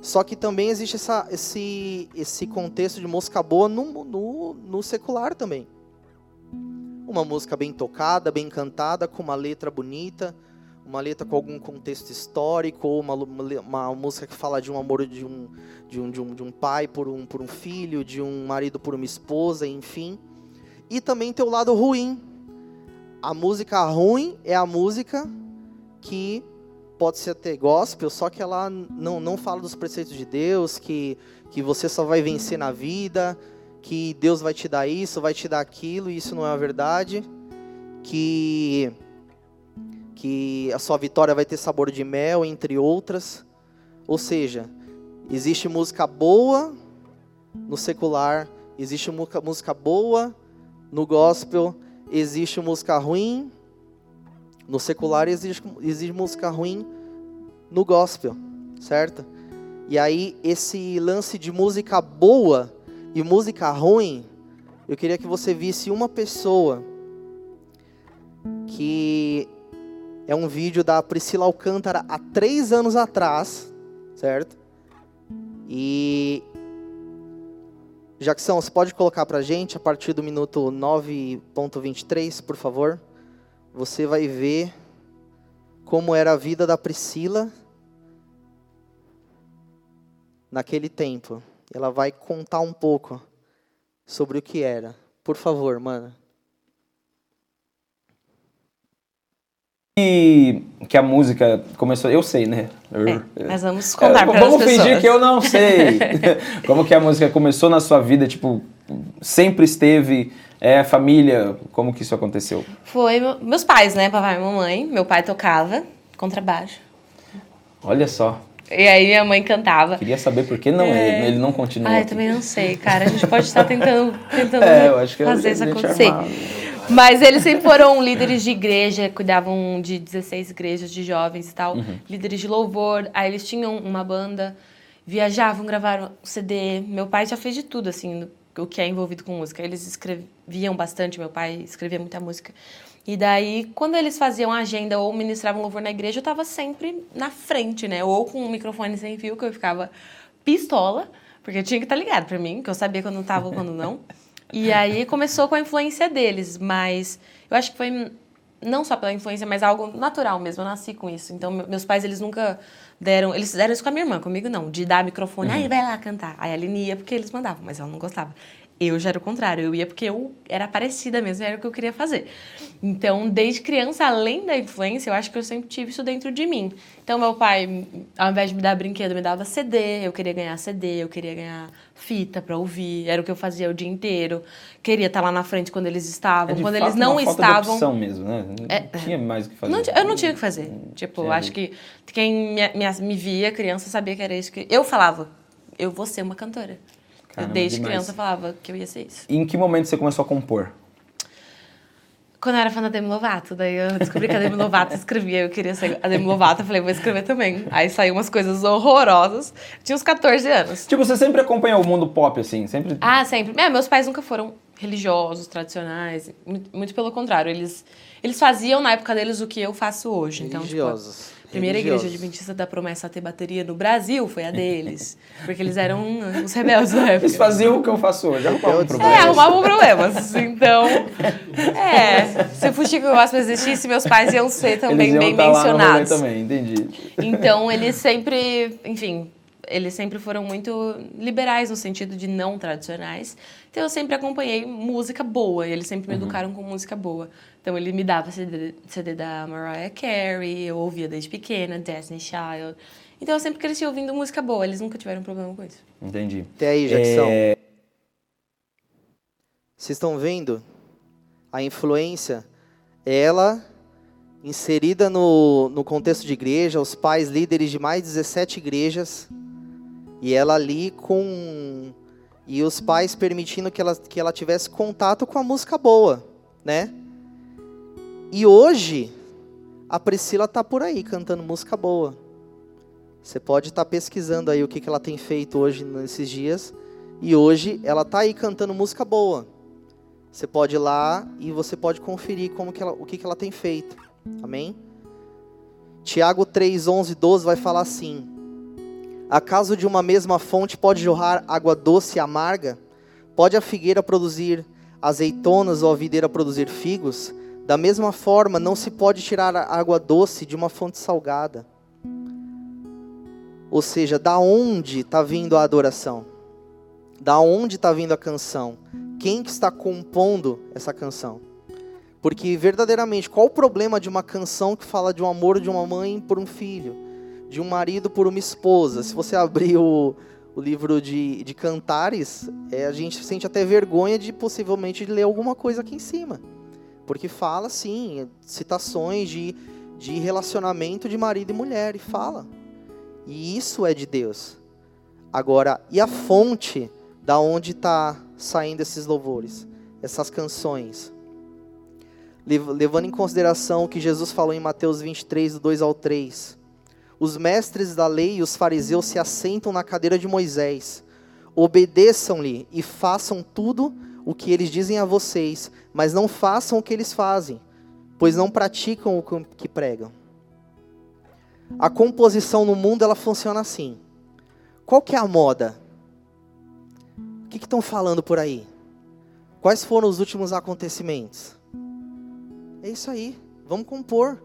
B: Só que também existe essa, esse, esse contexto de música boa no, no, no secular também. Uma música bem tocada, bem cantada, com uma letra bonita, uma letra com algum contexto histórico, ou uma, uma, música que fala de um amor de um, de um, de um, de um pai por um, por um filho, de um marido por uma esposa, enfim. E também tem o lado ruim. A música ruim é a música que pode ser até gospel, só que ela não, não fala dos preceitos de Deus, que, que você só vai vencer na vida, que Deus vai te dar isso, vai te dar aquilo, e isso não é a verdade. Que, que a sua vitória vai ter sabor de mel, entre outras. Ou seja, existe música boa no secular, existe música boa no gospel, existe música ruim no secular, existe, existe música ruim no gospel, certo? E aí, esse lance de música boa e música ruim, eu queria que você visse uma pessoa que é um vídeo da Priscila Alcântara há três anos atrás, certo? E Jackson, você pode colocar para gente a partir do minuto 9.23, por favor? Você vai ver como era a vida da Priscila naquele tempo. Ela vai contar um pouco sobre o que era. Por favor, mano.
E: E que a música começou, eu sei, né?
F: É, mas vamos contar é, para
E: Vamos fingir que eu não sei. como que a música começou na sua vida, tipo, sempre esteve, é, família, como que isso aconteceu?
F: Foi meus pais, né, papai e mamãe. Meu pai tocava contrabaixo.
E: Olha só.
F: E aí minha mãe cantava.
E: Queria saber por que não é... ele, ele não continua.
F: Ah, eu também não sei, cara. A gente pode estar tentando, tentando é, fazer isso acontecer. Mas eles sempre foram líderes de igreja, cuidavam de 16 igrejas de jovens e tal, uhum. líderes de louvor. Aí eles tinham uma banda, viajavam, gravaram CD. Meu pai já fez de tudo, assim, o que é envolvido com música. Eles escreviam bastante, meu pai escrevia muita música. E daí, quando eles faziam agenda ou ministravam louvor na igreja, eu estava sempre na frente, né? Ou com um microfone sem fio, que eu ficava pistola, porque eu tinha que estar tá ligado para mim, que eu sabia quando estava ou quando não. E aí começou com a influência deles, mas eu acho que foi não só pela influência, mas algo natural mesmo. Eu nasci com isso. Então, meus pais, eles nunca deram. Eles fizeram isso com a minha irmã, comigo não. De dar microfone, uhum. aí vai lá cantar. Aí a Aline ia porque eles mandavam, mas ela não gostava. Eu já era o contrário, eu ia porque eu era parecida mesmo, era o que eu queria fazer. Então, desde criança, além da influência, eu acho que eu sempre tive isso dentro de mim. Então, meu pai, ao invés de me dar brinquedo, me dava CD, eu queria ganhar CD, eu queria ganhar fita para ouvir, era o que eu fazia o dia inteiro. Queria estar lá na frente quando eles estavam,
E: é
F: quando
E: fato,
F: eles não
E: uma
F: estavam.
E: Falta de opção mesmo, né? Não é, tinha mais o que fazer.
F: Não, eu não tinha o que fazer. Tipo, acho que quem me, me, me via criança sabia que era isso que eu falava. Eu vou ser uma cantora. Caramba, Desde demais. criança eu falava que eu ia ser isso.
E: E em que momento você começou a compor?
F: Quando eu era fã da Demi Lovato, daí eu descobri que a Demi Lovato escrevia, eu queria ser a Demi Lovato, eu falei, vou escrever também. Aí saiu umas coisas horrorosas. Tinha uns 14 anos.
E: Tipo, você sempre acompanhou o mundo pop, assim? Sempre...
F: Ah, sempre. É, meus pais nunca foram religiosos, tradicionais. Muito, muito pelo contrário, eles, eles faziam na época deles o que eu faço hoje.
B: Religiosos.
F: Então, tipo, primeira igreja adventista da promessa a ter bateria no Brasil foi a deles. Porque eles eram os rebeldes da época.
E: Eles faziam o que eu faço hoje, arrumavam problemas.
F: É, arrumavam problemas. Então, é, se o Fuxico Gospel existisse, meus pais iam ser também
E: iam
F: bem
E: tá
F: mencionados.
E: também, entendi.
F: Então, eles sempre, enfim, eles sempre foram muito liberais no sentido de não tradicionais. Então eu sempre acompanhei música boa, e eles sempre me uhum. educaram com música boa. Então ele me dava CD, CD da Mariah Carey, eu ouvia desde pequena, Destiny Child. Então eu sempre cresci ouvindo música boa, eles nunca tiveram problema com isso.
E: Entendi.
B: Até aí, Jackson. É... Vocês estão vendo a influência? Ela inserida no, no contexto de igreja, os pais líderes de mais de 17 igrejas, e ela ali com. E os pais permitindo que ela, que ela tivesse contato com a música boa, né? E hoje, a Priscila tá por aí cantando música boa. Você pode estar tá pesquisando aí o que, que ela tem feito hoje nesses dias. E hoje ela tá aí cantando música boa. Você pode ir lá e você pode conferir como que ela, o que, que ela tem feito. Amém? Tiago 3, 11, 12 vai falar assim: Acaso de uma mesma fonte pode jorrar água doce e amarga? Pode a figueira produzir azeitonas ou a videira produzir figos? Da mesma forma, não se pode tirar água doce de uma fonte salgada. Ou seja, da onde está vindo a adoração? Da onde está vindo a canção? Quem que está compondo essa canção? Porque verdadeiramente, qual o problema de uma canção que fala de um amor de uma mãe por um filho, de um marido por uma esposa? Se você abrir o, o livro de, de Cantares, é, a gente sente até vergonha de possivelmente ler alguma coisa aqui em cima. Porque fala, sim, citações de, de relacionamento de marido e mulher, e fala. E isso é de Deus. Agora, e a fonte da onde está saindo esses louvores, essas canções? Levando em consideração o que Jesus falou em Mateus 23, do 2 ao 3. Os mestres da lei e os fariseus se assentam na cadeira de Moisés. Obedeçam-lhe e façam tudo o que eles dizem a vocês, mas não façam o que eles fazem, pois não praticam o que pregam. A composição no mundo ela funciona assim. Qual que é a moda? O que estão falando por aí? Quais foram os últimos acontecimentos? É isso aí. Vamos compor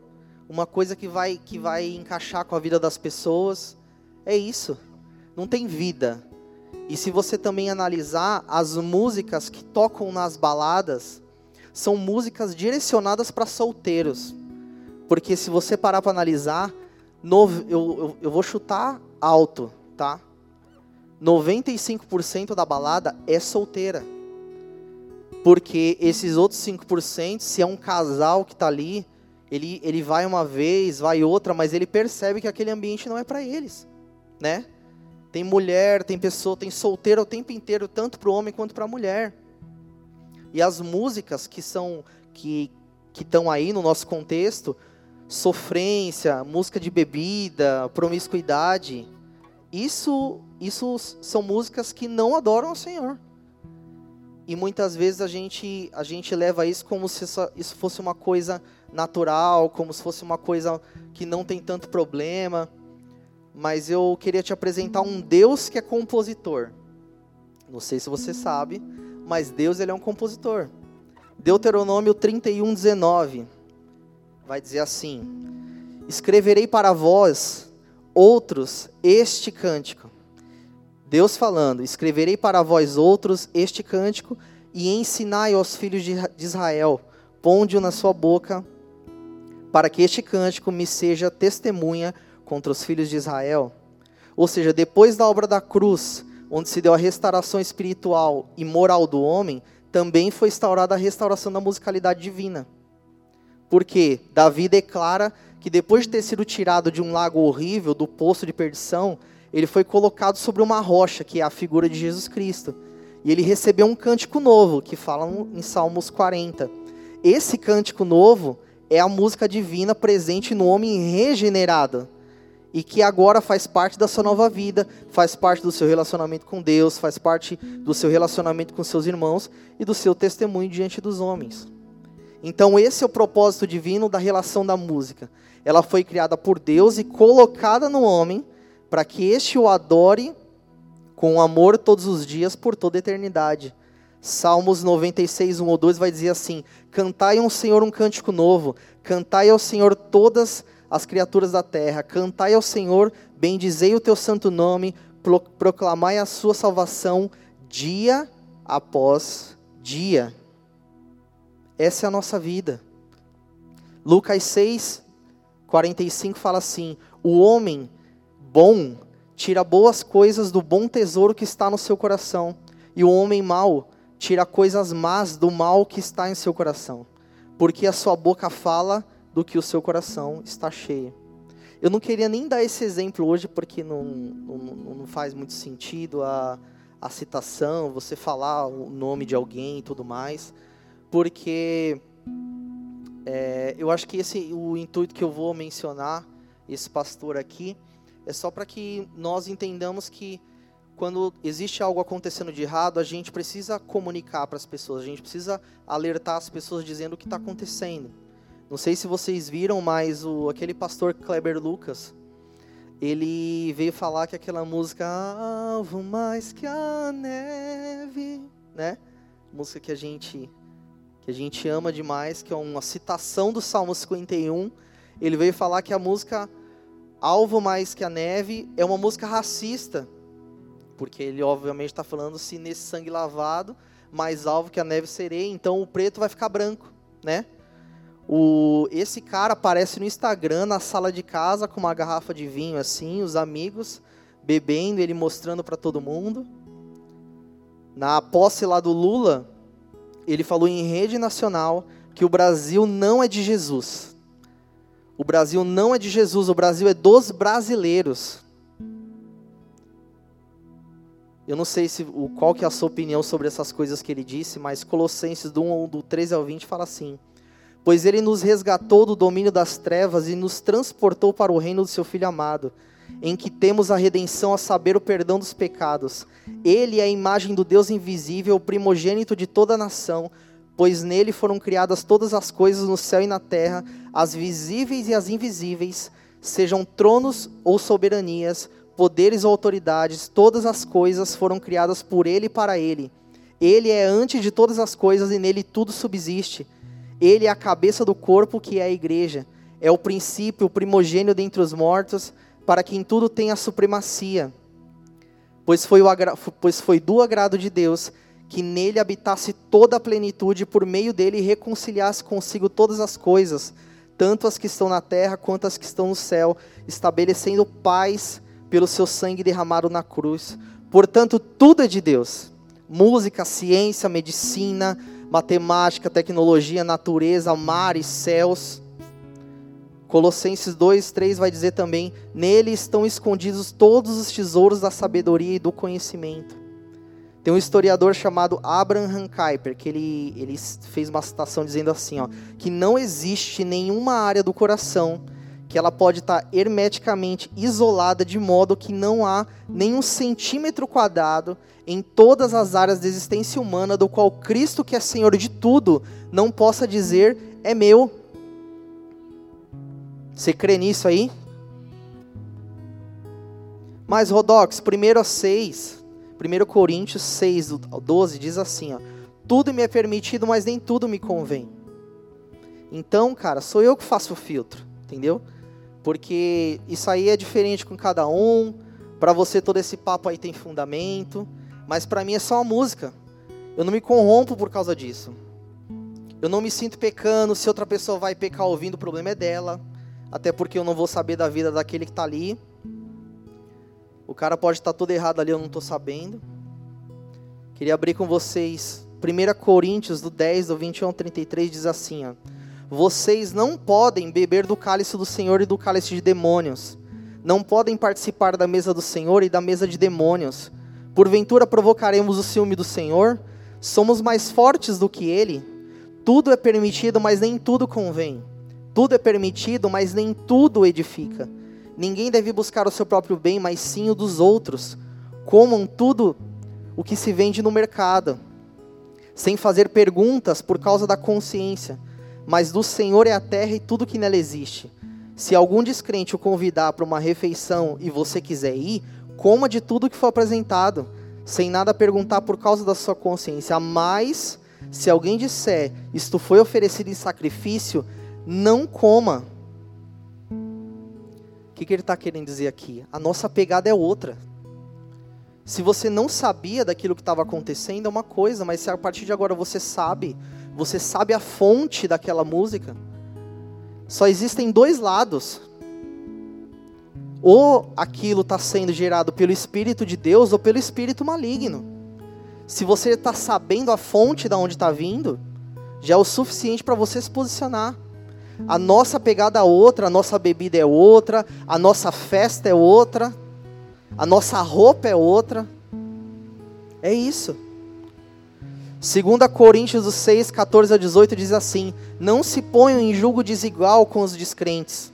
B: uma coisa que vai que vai encaixar com a vida das pessoas. É isso. Não tem vida. E se você também analisar as músicas que tocam nas baladas, são músicas direcionadas para solteiros. Porque se você parar para analisar, no, eu, eu, eu vou chutar alto, tá? 95% da balada é solteira. Porque esses outros 5%, se é um casal que está ali, ele, ele vai uma vez, vai outra, mas ele percebe que aquele ambiente não é para eles, né? Tem mulher, tem pessoa, tem solteiro o tempo inteiro, tanto para o homem quanto para a mulher. E as músicas que são que que estão aí no nosso contexto, sofrência, música de bebida, promiscuidade, isso isso são músicas que não adoram o Senhor. E muitas vezes a gente, a gente leva isso como se isso fosse uma coisa natural, como se fosse uma coisa que não tem tanto problema. Mas eu queria te apresentar um Deus que é compositor. Não sei se você sabe, mas Deus ele é um compositor. Deuteronômio 31, 19 vai dizer assim: Escreverei para vós outros este cântico Deus falando: Escreverei para vós outros este cântico e ensinai aos filhos de Israel, ponde-o na sua boca, para que este cântico me seja testemunha contra os filhos de Israel. Ou seja, depois da obra da cruz, onde se deu a restauração espiritual e moral do homem, também foi instaurada a restauração da musicalidade divina. Porque Davi declara que depois de ter sido tirado de um lago horrível, do poço de perdição, ele foi colocado sobre uma rocha, que é a figura de Jesus Cristo. E ele recebeu um cântico novo, que fala em Salmos 40. Esse cântico novo é a música divina presente no homem regenerado. E que agora faz parte da sua nova vida, faz parte do seu relacionamento com Deus, faz parte do seu relacionamento com seus irmãos e do seu testemunho diante dos homens. Então, esse é o propósito divino da relação da música. Ela foi criada por Deus e colocada no homem para que este o adore com amor todos os dias por toda a eternidade. Salmos 96, 1 ou 2 vai dizer assim: Cantai ao Senhor um cântico novo, cantai ao Senhor todas as criaturas da terra, cantai ao Senhor, bendizei o teu santo nome, proclamai a sua salvação dia após dia. Essa é a nossa vida. Lucas 6, 45 fala assim: O homem bom tira boas coisas do bom tesouro que está no seu coração, e o homem mau tira coisas más do mal que está em seu coração, porque a sua boca fala do que o seu coração está cheio. Eu não queria nem dar esse exemplo hoje, porque não, não, não faz muito sentido a, a citação, você falar o nome de alguém e tudo mais, porque é, eu acho que esse o intuito que eu vou mencionar, esse pastor aqui, é só para que nós entendamos que quando existe algo acontecendo de errado, a gente precisa comunicar para as pessoas, a gente precisa alertar as pessoas dizendo o que está acontecendo. Não sei se vocês viram, mas o, aquele pastor Kleber Lucas, ele veio falar que aquela música Alvo mais que a neve, né? Música que a gente que a gente ama demais, que é uma citação do Salmo 51. Ele veio falar que a música Alvo Mais Que a Neve é uma música racista, porque ele obviamente está falando se nesse sangue lavado, mais alvo que a neve serei, então o preto vai ficar branco, né? O, esse cara aparece no Instagram, na sala de casa, com uma garrafa de vinho assim, os amigos bebendo, ele mostrando para todo mundo. Na posse lá do Lula, ele falou em rede nacional que o Brasil não é de Jesus. O Brasil não é de Jesus, o Brasil é dos brasileiros. Eu não sei se qual que é a sua opinião sobre essas coisas que ele disse, mas Colossenses do 1, do 13 ao 20 fala assim: Pois ele nos resgatou do domínio das trevas e nos transportou para o reino do seu Filho amado, em que temos a redenção, a saber, o perdão dos pecados. Ele é a imagem do Deus invisível, o primogênito de toda a nação, pois nele foram criadas todas as coisas no céu e na terra, as visíveis e as invisíveis, sejam tronos ou soberanias poderes ou autoridades, todas as coisas foram criadas por ele e para ele. Ele é antes de todas as coisas e nele tudo subsiste. Ele é a cabeça do corpo que é a igreja. É o princípio, o primogênio dentre os mortos, para que em tudo tenha supremacia. Pois foi, o pois foi do agrado de Deus que nele habitasse toda a plenitude, por meio dele reconciliasse consigo todas as coisas, tanto as que estão na terra quanto as que estão no céu, estabelecendo paz pelo seu sangue derramado na cruz. Portanto, tudo é de Deus: música, ciência, medicina, matemática, tecnologia, natureza, mar e céus. Colossenses 2, 3 vai dizer também: Nele estão escondidos todos os tesouros da sabedoria e do conhecimento. Tem um historiador chamado Abraham Kuyper, que ele, ele fez uma citação dizendo assim: ó, que não existe nenhuma área do coração que ela pode estar hermeticamente isolada de modo que não há nenhum centímetro quadrado em todas as áreas da existência humana do qual Cristo, que é Senhor de tudo, não possa dizer é meu. Você crê nisso aí? Mas Rodox, 1 a 6, 1 Coríntios 6, 12, diz assim, ó, tudo me é permitido, mas nem tudo me convém. Então, cara, sou eu que faço o filtro, entendeu? porque isso aí é diferente com cada um. Para você todo esse papo aí tem fundamento, mas para mim é só uma música. Eu não me corrompo por causa disso. Eu não me sinto pecando. Se outra pessoa vai pecar ouvindo, o problema é dela. Até porque eu não vou saber da vida daquele que está ali. O cara pode estar todo errado ali, eu não estou sabendo. Queria abrir com vocês 1 Coríntios, do 10, do 21 ao 33, diz assim: ó, vocês não podem beber do cálice do Senhor e do cálice de demônios. Não podem participar da mesa do Senhor e da mesa de demônios. Porventura provocaremos o ciúme do Senhor? Somos mais fortes do que ele? Tudo é permitido, mas nem tudo convém. Tudo é permitido, mas nem tudo edifica. Ninguém deve buscar o seu próprio bem, mas sim o dos outros. Comam tudo o que se vende no mercado, sem fazer perguntas por causa da consciência mas do Senhor é a terra e tudo que nela existe. Se algum descrente o convidar para uma refeição e você quiser ir, coma de tudo que for apresentado, sem nada perguntar por causa da sua consciência. Mas, se alguém disser, isto foi oferecido em sacrifício, não coma. Que, que ele está querendo dizer aqui? A nossa pegada é outra. Se você não sabia daquilo que estava acontecendo, é uma coisa, mas se a partir de agora você sabe, você sabe a fonte daquela música, só existem dois lados. Ou aquilo está sendo gerado pelo Espírito de Deus ou pelo Espírito maligno. Se você está sabendo a fonte da onde está vindo, já é o suficiente para você se posicionar. A nossa pegada é outra, a nossa bebida é outra, a nossa festa é outra, a nossa roupa é outra. É isso. 2 Coríntios 6, 14 a 18 diz assim: Não se ponham em julgo desigual com os descrentes,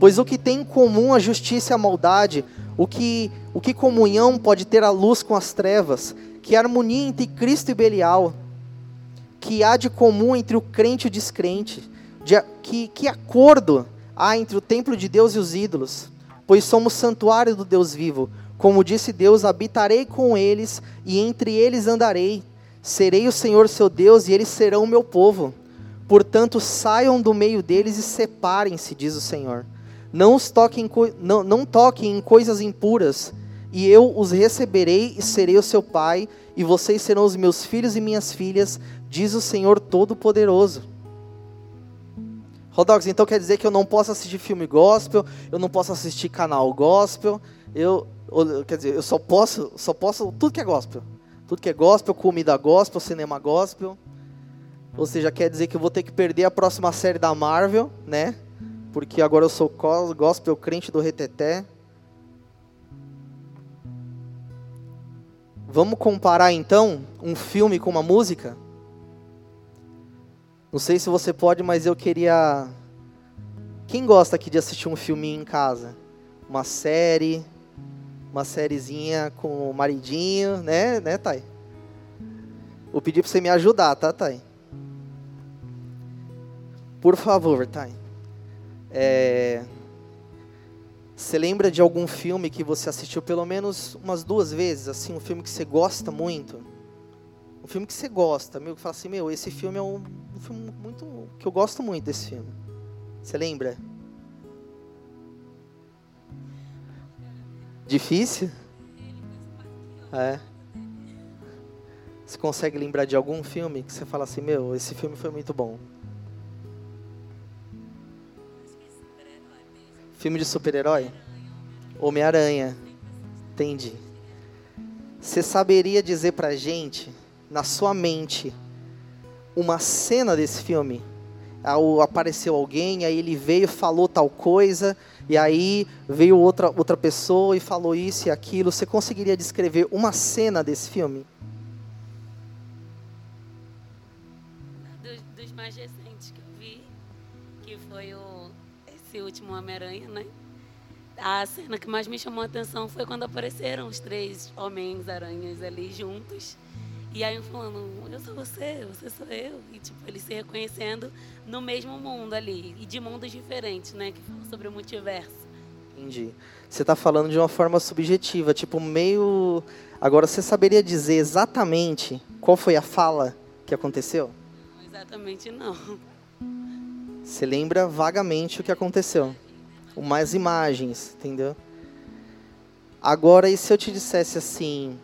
B: pois o que tem em comum a justiça e a maldade, o que, o que comunhão pode ter a luz com as trevas, que harmonia entre Cristo e Belial, que há de comum entre o crente e o descrente, de, que, que acordo há entre o templo de Deus e os ídolos, pois somos santuário do Deus vivo. Como disse Deus, habitarei com eles e entre eles andarei Serei o Senhor seu Deus e eles serão o meu povo. Portanto, saiam do meio deles e separem-se, diz o Senhor. Não, os toquem, não, não toquem em coisas impuras, e eu os receberei e serei o seu pai, e vocês serão os meus filhos e minhas filhas, diz o Senhor Todo-Poderoso. Rodox, então quer dizer que eu não posso assistir filme gospel, eu não posso assistir canal gospel, eu, quer dizer, eu só posso, só posso tudo que é gospel. Tudo que é gospel, comida gospel, cinema gospel. Ou seja, quer dizer que eu vou ter que perder a próxima série da Marvel, né? Porque agora eu sou gospel crente do reteté. Vamos comparar então um filme com uma música? Não sei se você pode, mas eu queria. Quem gosta aqui de assistir um filminho em casa? Uma série, uma sériezinha com o maridinho, né, né, Thay? Vou pedir para você me ajudar, tá, Thay? Por favor, Thay. É... Você lembra de algum filme que você assistiu pelo menos umas duas vezes, assim, um filme que você gosta muito? Um filme que você gosta, meu, que fala assim, meu, esse filme é um, um filme muito que eu gosto muito desse filme. Você lembra? Difícil? É. Você consegue lembrar de algum filme que você fala assim, meu, esse filme foi muito bom? Filme de super-herói? Homem-Aranha. Entendi. Você saberia dizer pra gente na sua mente uma cena desse filme? Apareceu alguém, aí ele veio, falou tal coisa, e aí veio outra, outra pessoa e falou isso e aquilo. Você conseguiria descrever uma cena desse filme?
G: Dos, mais recentes que eu vi, que foi o, esse último Homem-Aranha, né? A cena que mais me chamou a atenção foi quando apareceram os três Homens-Aranhas ali juntos. E aí um falando, eu sou você, você sou eu. E tipo, eles se reconhecendo no mesmo mundo ali. E de mundos diferentes, né? Que falam sobre o multiverso.
B: Entendi. Você está falando de uma forma subjetiva, tipo, meio. Agora, você saberia dizer exatamente qual foi a fala que aconteceu?
G: Não, exatamente não.
B: Você lembra vagamente o que aconteceu? Umas imagens, entendeu? Agora, e se eu te dissesse assim,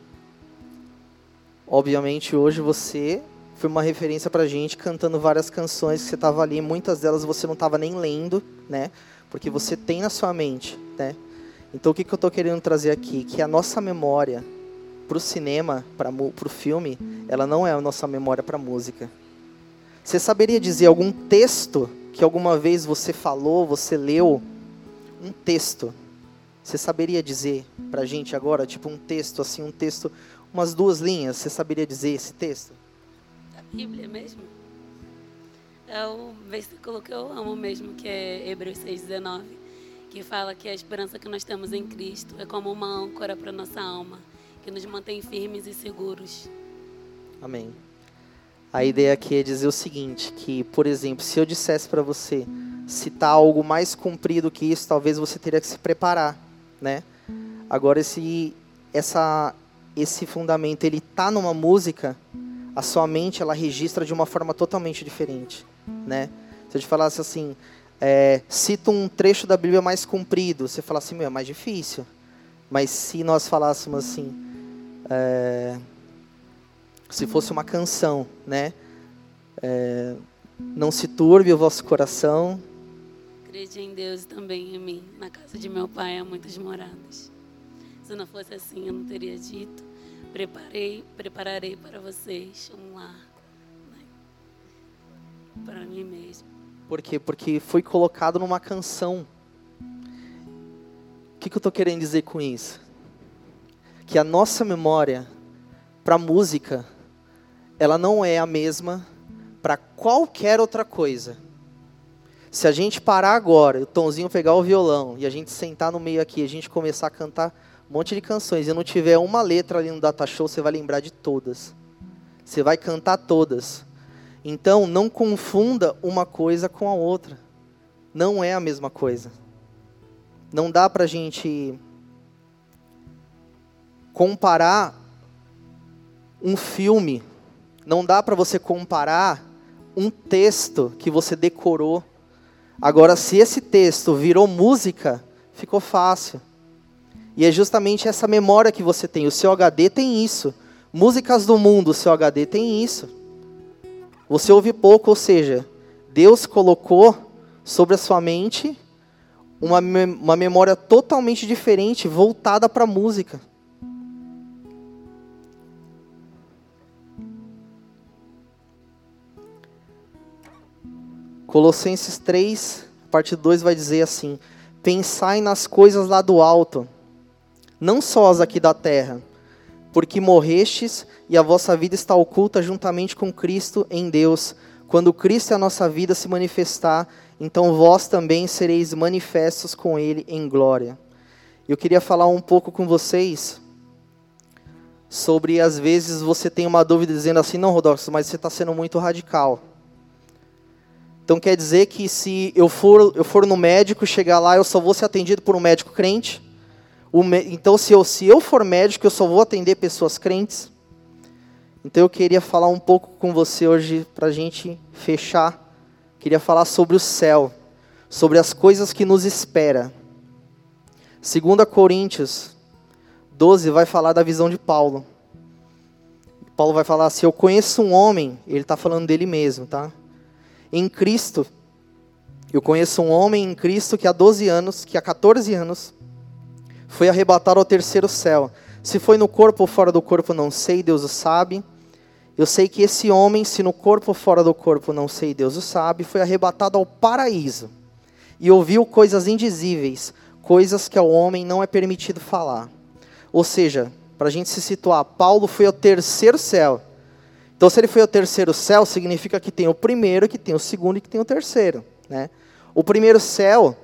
B: Obviamente, hoje você foi uma referência pra gente cantando várias canções que você estava ali, muitas delas você não estava nem lendo, né? Porque você tem na sua mente, né? Então o que, que eu estou querendo trazer aqui? Que a nossa memória para o cinema, para o filme, ela não é a nossa memória para a música. Você saberia dizer algum texto que alguma vez você falou, você leu? Um texto. Você saberia dizer para a gente agora, tipo um texto, assim, um texto umas duas linhas, você saberia dizer esse texto?
G: A Bíblia mesmo? É o versículo que eu amo mesmo, que é Hebreus 6,19, que fala que a esperança que nós temos em Cristo é como uma âncora para nossa alma, que nos mantém firmes e seguros.
B: Amém. A ideia aqui é dizer o seguinte, que, por exemplo, se eu dissesse para você citar algo mais comprido que isso, talvez você teria que se preparar, né? Agora, esse, essa, esse fundamento ele tá numa música, a sua mente ela registra de uma forma totalmente diferente, né? Se eu te falasse assim, é, cita um trecho da Bíblia mais comprido, você fala assim, meu, é mais difícil. Mas se nós falássemos assim, é, se fosse uma canção, né? É, não se turbe o vosso coração.
G: Crede em Deus e também em mim. Na casa de meu pai há muitas moradas. Se não fosse assim, eu não teria dito. Preparei, prepararei para vocês um lar. Né? Para mim mesmo.
B: Por quê? Porque foi colocado numa canção. O que, que eu estou querendo dizer com isso? Que a nossa memória para música, ela não é a mesma para qualquer outra coisa. Se a gente parar agora, o Tomzinho pegar o violão e a gente sentar no meio aqui, a gente começar a cantar um monte de canções e não tiver uma letra ali no data show, você vai lembrar de todas. Você vai cantar todas. Então, não confunda uma coisa com a outra. Não é a mesma coisa. Não dá para a gente comparar um filme. Não dá para você comparar um texto que você decorou. Agora, se esse texto virou música, ficou fácil. E é justamente essa memória que você tem. O seu HD tem isso. Músicas do mundo, o seu HD tem isso. Você ouve pouco, ou seja, Deus colocou sobre a sua mente uma, uma memória totalmente diferente, voltada para a música. Colossenses 3, parte 2 vai dizer assim: Pensai nas coisas lá do alto, não só as aqui da terra, porque morrestes e a vossa vida está oculta juntamente com Cristo em Deus. Quando Cristo é a nossa vida se manifestar, então vós também sereis manifestos com Ele em glória. Eu queria falar um pouco com vocês sobre, às vezes, você tem uma dúvida dizendo assim, não, Rodolfo, mas você está sendo muito radical. Então quer dizer que se eu for, eu for no médico, chegar lá, eu só vou ser atendido por um médico crente? Então se eu, se eu for médico, eu só vou atender pessoas crentes? Então eu queria falar um pouco com você hoje para a gente fechar. Queria falar sobre o céu, sobre as coisas que nos espera. 2 Coríntios 12 vai falar da visão de Paulo. Paulo vai falar assim: Eu conheço um homem, ele está falando dele mesmo, tá? em Cristo. Eu conheço um homem em Cristo que há 12 anos, que há 14 anos, foi arrebatado ao terceiro céu. Se foi no corpo ou fora do corpo, não sei, Deus o sabe. Eu sei que esse homem, se no corpo ou fora do corpo, não sei, Deus o sabe, foi arrebatado ao paraíso e ouviu coisas indizíveis, coisas que ao homem não é permitido falar. Ou seja, para a gente se situar, Paulo foi ao terceiro céu. Então, se ele foi ao terceiro céu, significa que tem o primeiro, que tem o segundo e que tem o terceiro. Né? O primeiro céu,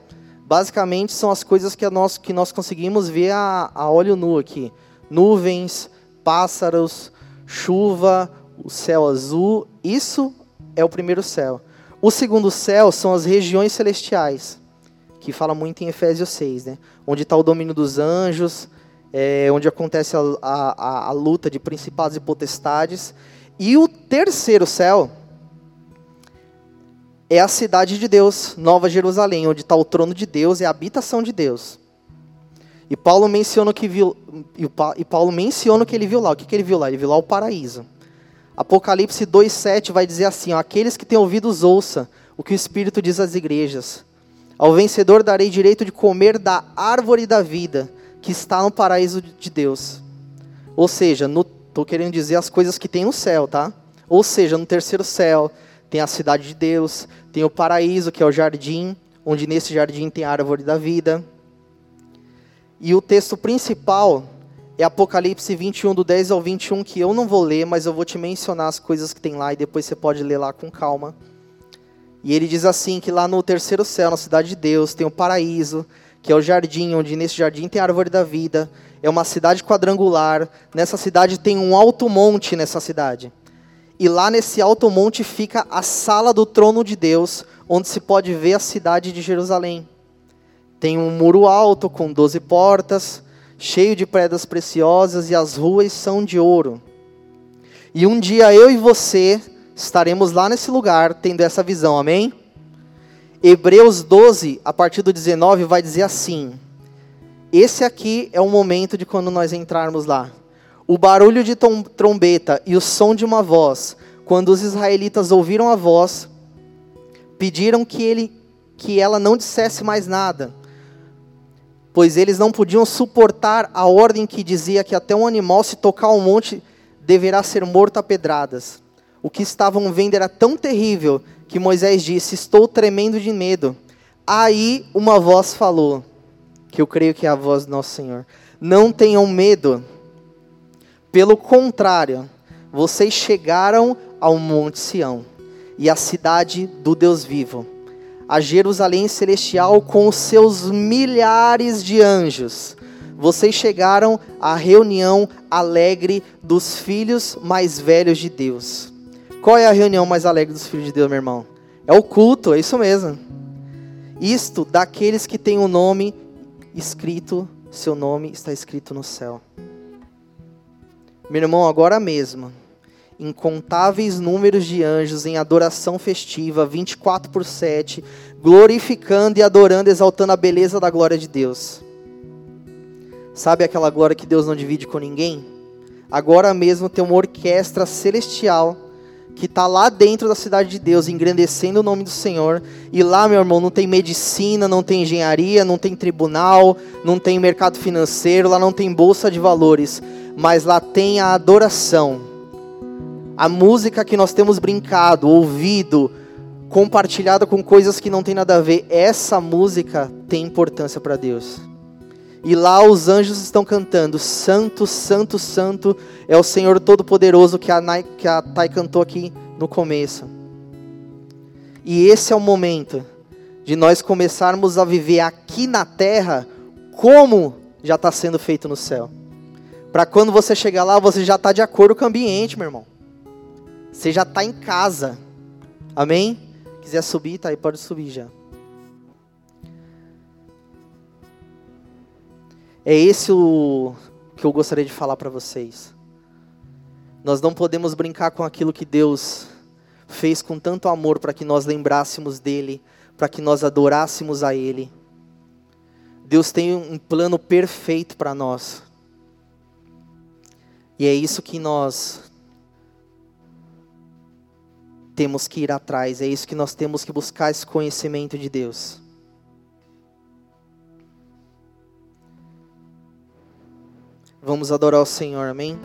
B: basicamente, são as coisas que nós, que nós conseguimos ver a, a olho nu aqui: nuvens, pássaros, chuva, o céu azul. Isso é o primeiro céu. O segundo céu são as regiões celestiais, que fala muito em Efésios 6, né? onde está o domínio dos anjos, é, onde acontece a, a, a luta de principados e potestades. E o terceiro céu é a cidade de Deus, Nova Jerusalém, onde está o trono de Deus, é a habitação de Deus. E Paulo menciona que viu, e Paulo menciona que ele viu lá. O que, que ele viu lá? Ele viu lá o paraíso. Apocalipse 2:7 vai dizer assim: ó, aqueles que têm ouvidos ouça o que o Espírito diz às igrejas. Ao vencedor darei direito de comer da árvore da vida que está no paraíso de Deus. Ou seja, Estou querendo dizer as coisas que tem no céu, tá? Ou seja, no terceiro céu tem a cidade de Deus, tem o paraíso, que é o jardim, onde nesse jardim tem a árvore da vida. E o texto principal é Apocalipse 21, do 10 ao 21, que eu não vou ler, mas eu vou te mencionar as coisas que tem lá e depois você pode ler lá com calma. E ele diz assim: que lá no terceiro céu, na cidade de Deus, tem o paraíso, que é o jardim, onde nesse jardim tem a árvore da vida, é uma cidade quadrangular. Nessa cidade tem um alto monte nessa cidade. E lá nesse alto monte fica a sala do trono de Deus, onde se pode ver a cidade de Jerusalém. Tem um muro alto com doze portas, cheio de pedras preciosas e as ruas são de ouro. E um dia eu e você estaremos lá nesse lugar tendo essa visão, amém? Hebreus 12, a partir do 19, vai dizer assim: esse aqui é o momento de quando nós entrarmos lá. O barulho de trombeta e o som de uma voz, quando os israelitas ouviram a voz, pediram que ele que ela não dissesse mais nada, pois eles não podiam suportar a ordem que dizia que até um animal se tocar um monte deverá ser morto a pedradas. O que estavam vendo era tão terrível que Moisés disse: "Estou tremendo de medo". Aí uma voz falou: que eu creio que é a voz do nosso Senhor. Não tenham medo. Pelo contrário, vocês chegaram ao Monte Sião e à cidade do Deus vivo, a Jerusalém celestial com os seus milhares de anjos. Vocês chegaram à reunião alegre dos filhos mais velhos de Deus. Qual é a reunião mais alegre dos filhos de Deus, meu irmão? É o culto, é isso mesmo. Isto daqueles que têm o nome escrito, seu nome está escrito no céu. Meu irmão, agora mesmo, incontáveis números de anjos em adoração festiva, 24 por 7, glorificando e adorando, exaltando a beleza da glória de Deus. Sabe aquela glória que Deus não divide com ninguém? Agora mesmo tem uma orquestra celestial que está lá dentro da cidade de Deus, engrandecendo o nome do Senhor. E lá, meu irmão, não tem medicina, não tem engenharia, não tem tribunal, não tem mercado financeiro, lá não tem bolsa de valores, mas lá tem a adoração. A música que nós temos brincado, ouvido, compartilhado com coisas que não tem nada a ver, essa música tem importância para Deus. E lá os anjos estão cantando: Santo, Santo, Santo é o Senhor Todo-Poderoso que a, Nai, que a Thay cantou aqui no começo. E esse é o momento de nós começarmos a viver aqui na terra como já está sendo feito no céu. Para quando você chegar lá, você já está de acordo com o ambiente, meu irmão. Você já está em casa. Amém? Quiser subir, tá aí, pode subir já. É esse o que eu gostaria de falar para vocês. Nós não podemos brincar com aquilo que Deus fez com tanto amor para que nós lembrássemos dele, para que nós adorássemos a ele. Deus tem um plano perfeito para nós. E é isso que nós temos que ir atrás, é isso que nós temos que buscar esse conhecimento de Deus. Vamos adorar o Senhor, amém?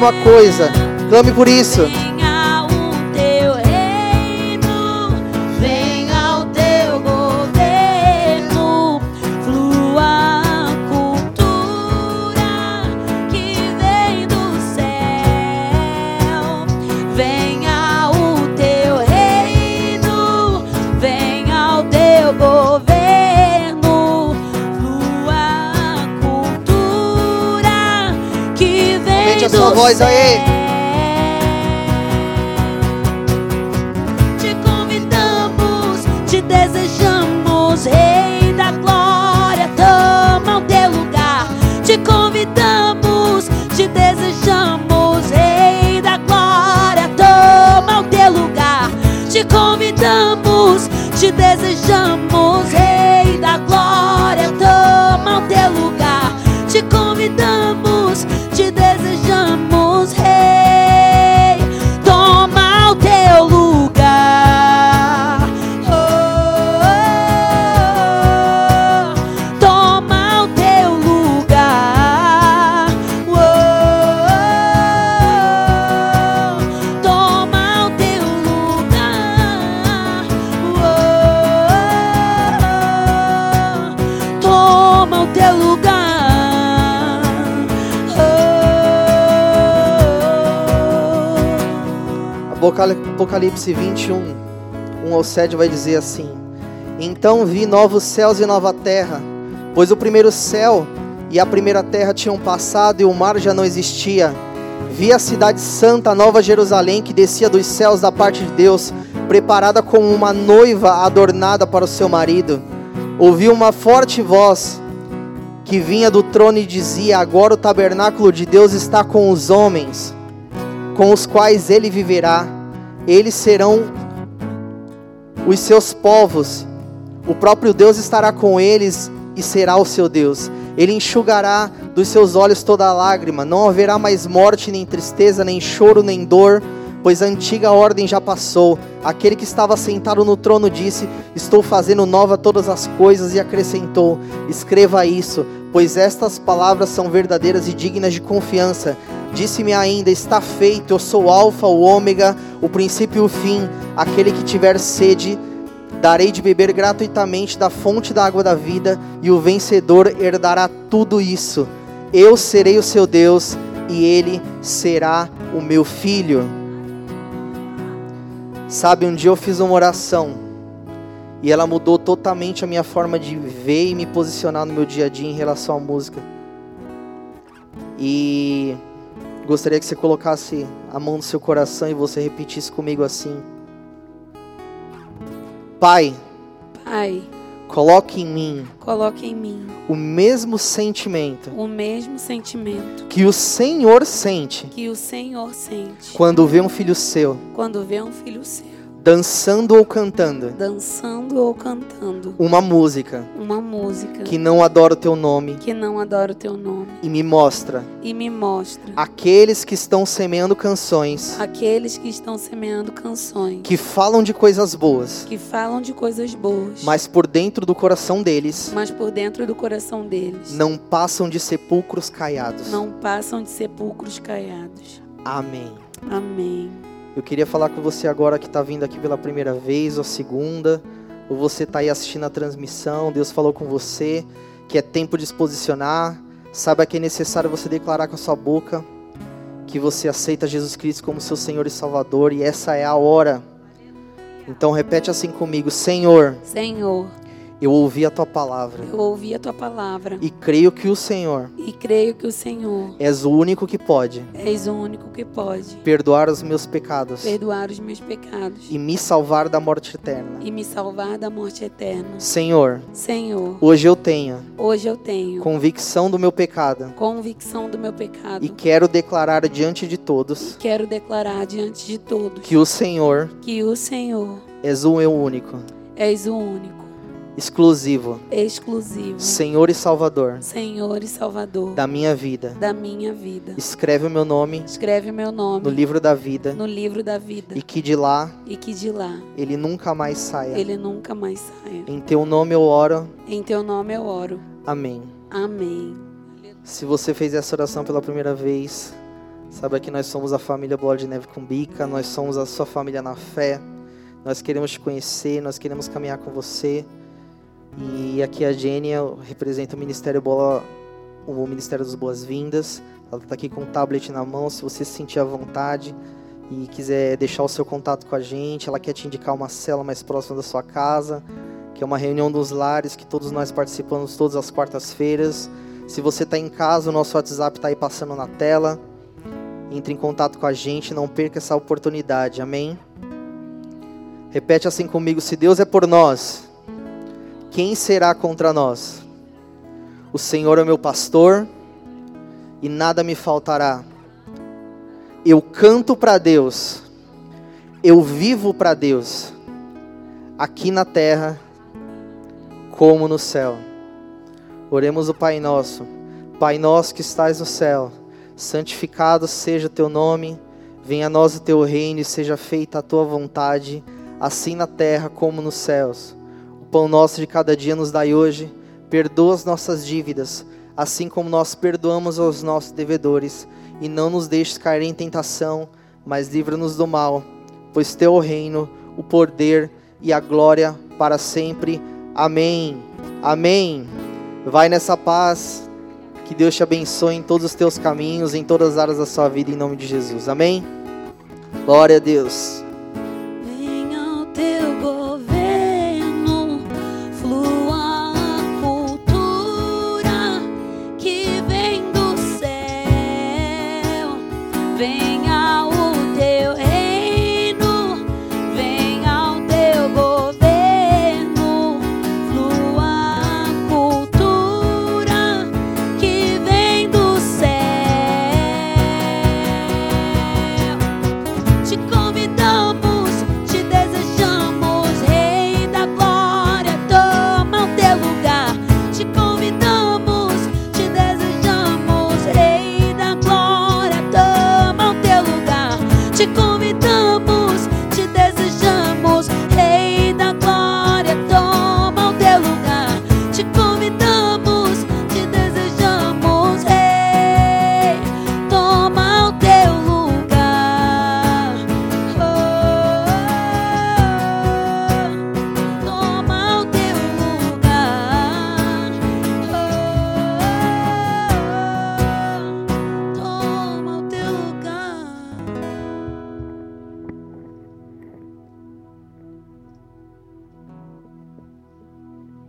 B: Fosse a última coisa. Clame por isso. Voz aí.
G: Te convidamos, te desejamos, Rei da Glória, toma o teu lugar. Te convidamos, te desejamos, Rei da Glória, toma o teu lugar. Te convidamos, te desejamos,
B: Apocalipse 21, 1 ao 7 vai dizer assim: Então vi novos céus e nova terra, pois o primeiro céu e a primeira terra tinham passado e o mar já não existia. Vi a cidade santa, a nova Jerusalém, que descia dos céus da parte de Deus, preparada como uma noiva adornada para o seu marido. ouvi uma forte voz que vinha do trono e dizia: Agora o tabernáculo de Deus está com os homens, com os quais ele viverá. Eles serão os seus povos. O próprio Deus estará com eles e será o seu Deus. Ele enxugará dos seus olhos toda lágrima. Não haverá mais morte, nem tristeza, nem choro, nem dor pois a antiga ordem já passou. Aquele que estava sentado no trono disse: Estou fazendo nova todas as coisas, e acrescentou: Escreva isso, pois estas palavras são verdadeiras e dignas de confiança. Disse-me ainda: Está feito, eu sou o Alfa, o Ômega, o princípio e o fim. Aquele que tiver sede, darei de beber gratuitamente da fonte da água da vida, e o vencedor herdará tudo isso. Eu serei o seu Deus, e ele será o meu filho. Sabe, um dia eu fiz uma oração e ela mudou totalmente a minha forma de ver e me posicionar no meu dia a dia em relação à música. E gostaria que você colocasse a mão no seu coração e você repetisse comigo assim: Pai,
G: Pai,
B: coloque em mim,
G: coloque em mim
B: o mesmo sentimento,
G: o mesmo sentimento
B: que o Senhor sente,
G: que o Senhor sente
B: quando vê um filho seu,
G: quando vê um filho seu
B: dançando ou cantando,
G: dançando ou cantando
B: uma música,
G: uma música
B: que não adora o teu nome,
G: que não adora o teu nome
B: e me mostra
G: e me mostra
B: aqueles que estão semeando canções,
G: aqueles que estão semeando canções
B: que falam de coisas boas,
G: que falam de coisas boas,
B: mas por dentro do coração deles,
G: mas por dentro do coração deles
B: não passam de sepulcros caiados.
G: não passam de sepulcros caiados.
B: Amém.
G: Amém.
B: Eu queria falar com você agora que está vindo aqui pela primeira vez ou segunda, ou você está aí assistindo a transmissão, Deus falou com você que é tempo de se posicionar, saiba que é necessário você declarar com a sua boca que você aceita Jesus Cristo como seu Senhor e Salvador, e essa é a hora. Então repete assim comigo: Senhor,
G: Senhor,
B: eu ouvi a tua palavra
G: eu ouvi a tua palavra
B: e creio que o Senhor
G: e creio que o Senhor
B: és o único que pode
G: és o único que pode
B: perdoar os meus pecados
G: perdoar os meus pecados
B: e me salvar da morte eterna.
G: e me salvar da morte eterna.
B: Senhor,
G: Senhor,
B: hoje eu tenho
G: hoje eu tenho
B: convicção do meu pecado
G: convicção do meu pecado
B: e quero declarar diante de todos
G: quero declarar diante de todos
B: que o Senhor
G: que o Senhor
B: és o meu único,
G: és o único,
B: exclusivo,
G: exclusivo,
B: Senhor e Salvador
G: Senhor e Salvador
B: da minha vida.
G: da minha vida.
B: Escreve o meu nome
G: Escreve o meu nome
B: no livro da vida
G: no livro da vida
B: e que de lá
G: e que de lá
B: ele nunca mais saia.
G: ele nunca mais saia.
B: Em teu nome eu oro.
G: Em teu nome eu oro.
B: Amém.
G: Amém.
B: Se você fez essa oração pela primeira vez, saiba que nós somos a família Bola de Neve com Bica, nós somos a sua família na fé. Nós queremos te conhecer, nós queremos caminhar com você. E aqui a Jenny representa o Ministério Bola, o Ministério das Boas-Vindas. Ela está aqui com o tablet na mão, se você se sentir à vontade e quiser deixar o seu contato com a gente, ela quer te indicar uma cela mais próxima da sua casa, que é uma reunião dos lares que todos nós participamos todas as quartas-feiras. Se você está em casa, o nosso WhatsApp está aí passando na tela. Entre em contato com a gente, não perca essa oportunidade. Amém? Repete assim comigo: se Deus é por nós, quem será contra nós? O Senhor é meu pastor e nada me faltará. Eu canto para Deus, eu vivo para Deus, aqui na terra como no céu. Oremos o Pai Nosso. Pai nosso que estás no céu, santificado seja o teu nome, venha a nós o teu reino e seja feita a tua vontade, assim na terra como nos céus. Pão nosso de cada dia nos dai hoje, perdoa as nossas dívidas, assim como nós perdoamos aos nossos devedores, e não nos deixes cair em tentação, mas livra-nos do mal, pois teu é o reino, o poder e a glória para sempre. Amém. Amém. Vai nessa paz. Que Deus te abençoe em todos os teus caminhos, em todas as áreas da sua vida, em nome de Jesus. Amém? Glória a Deus.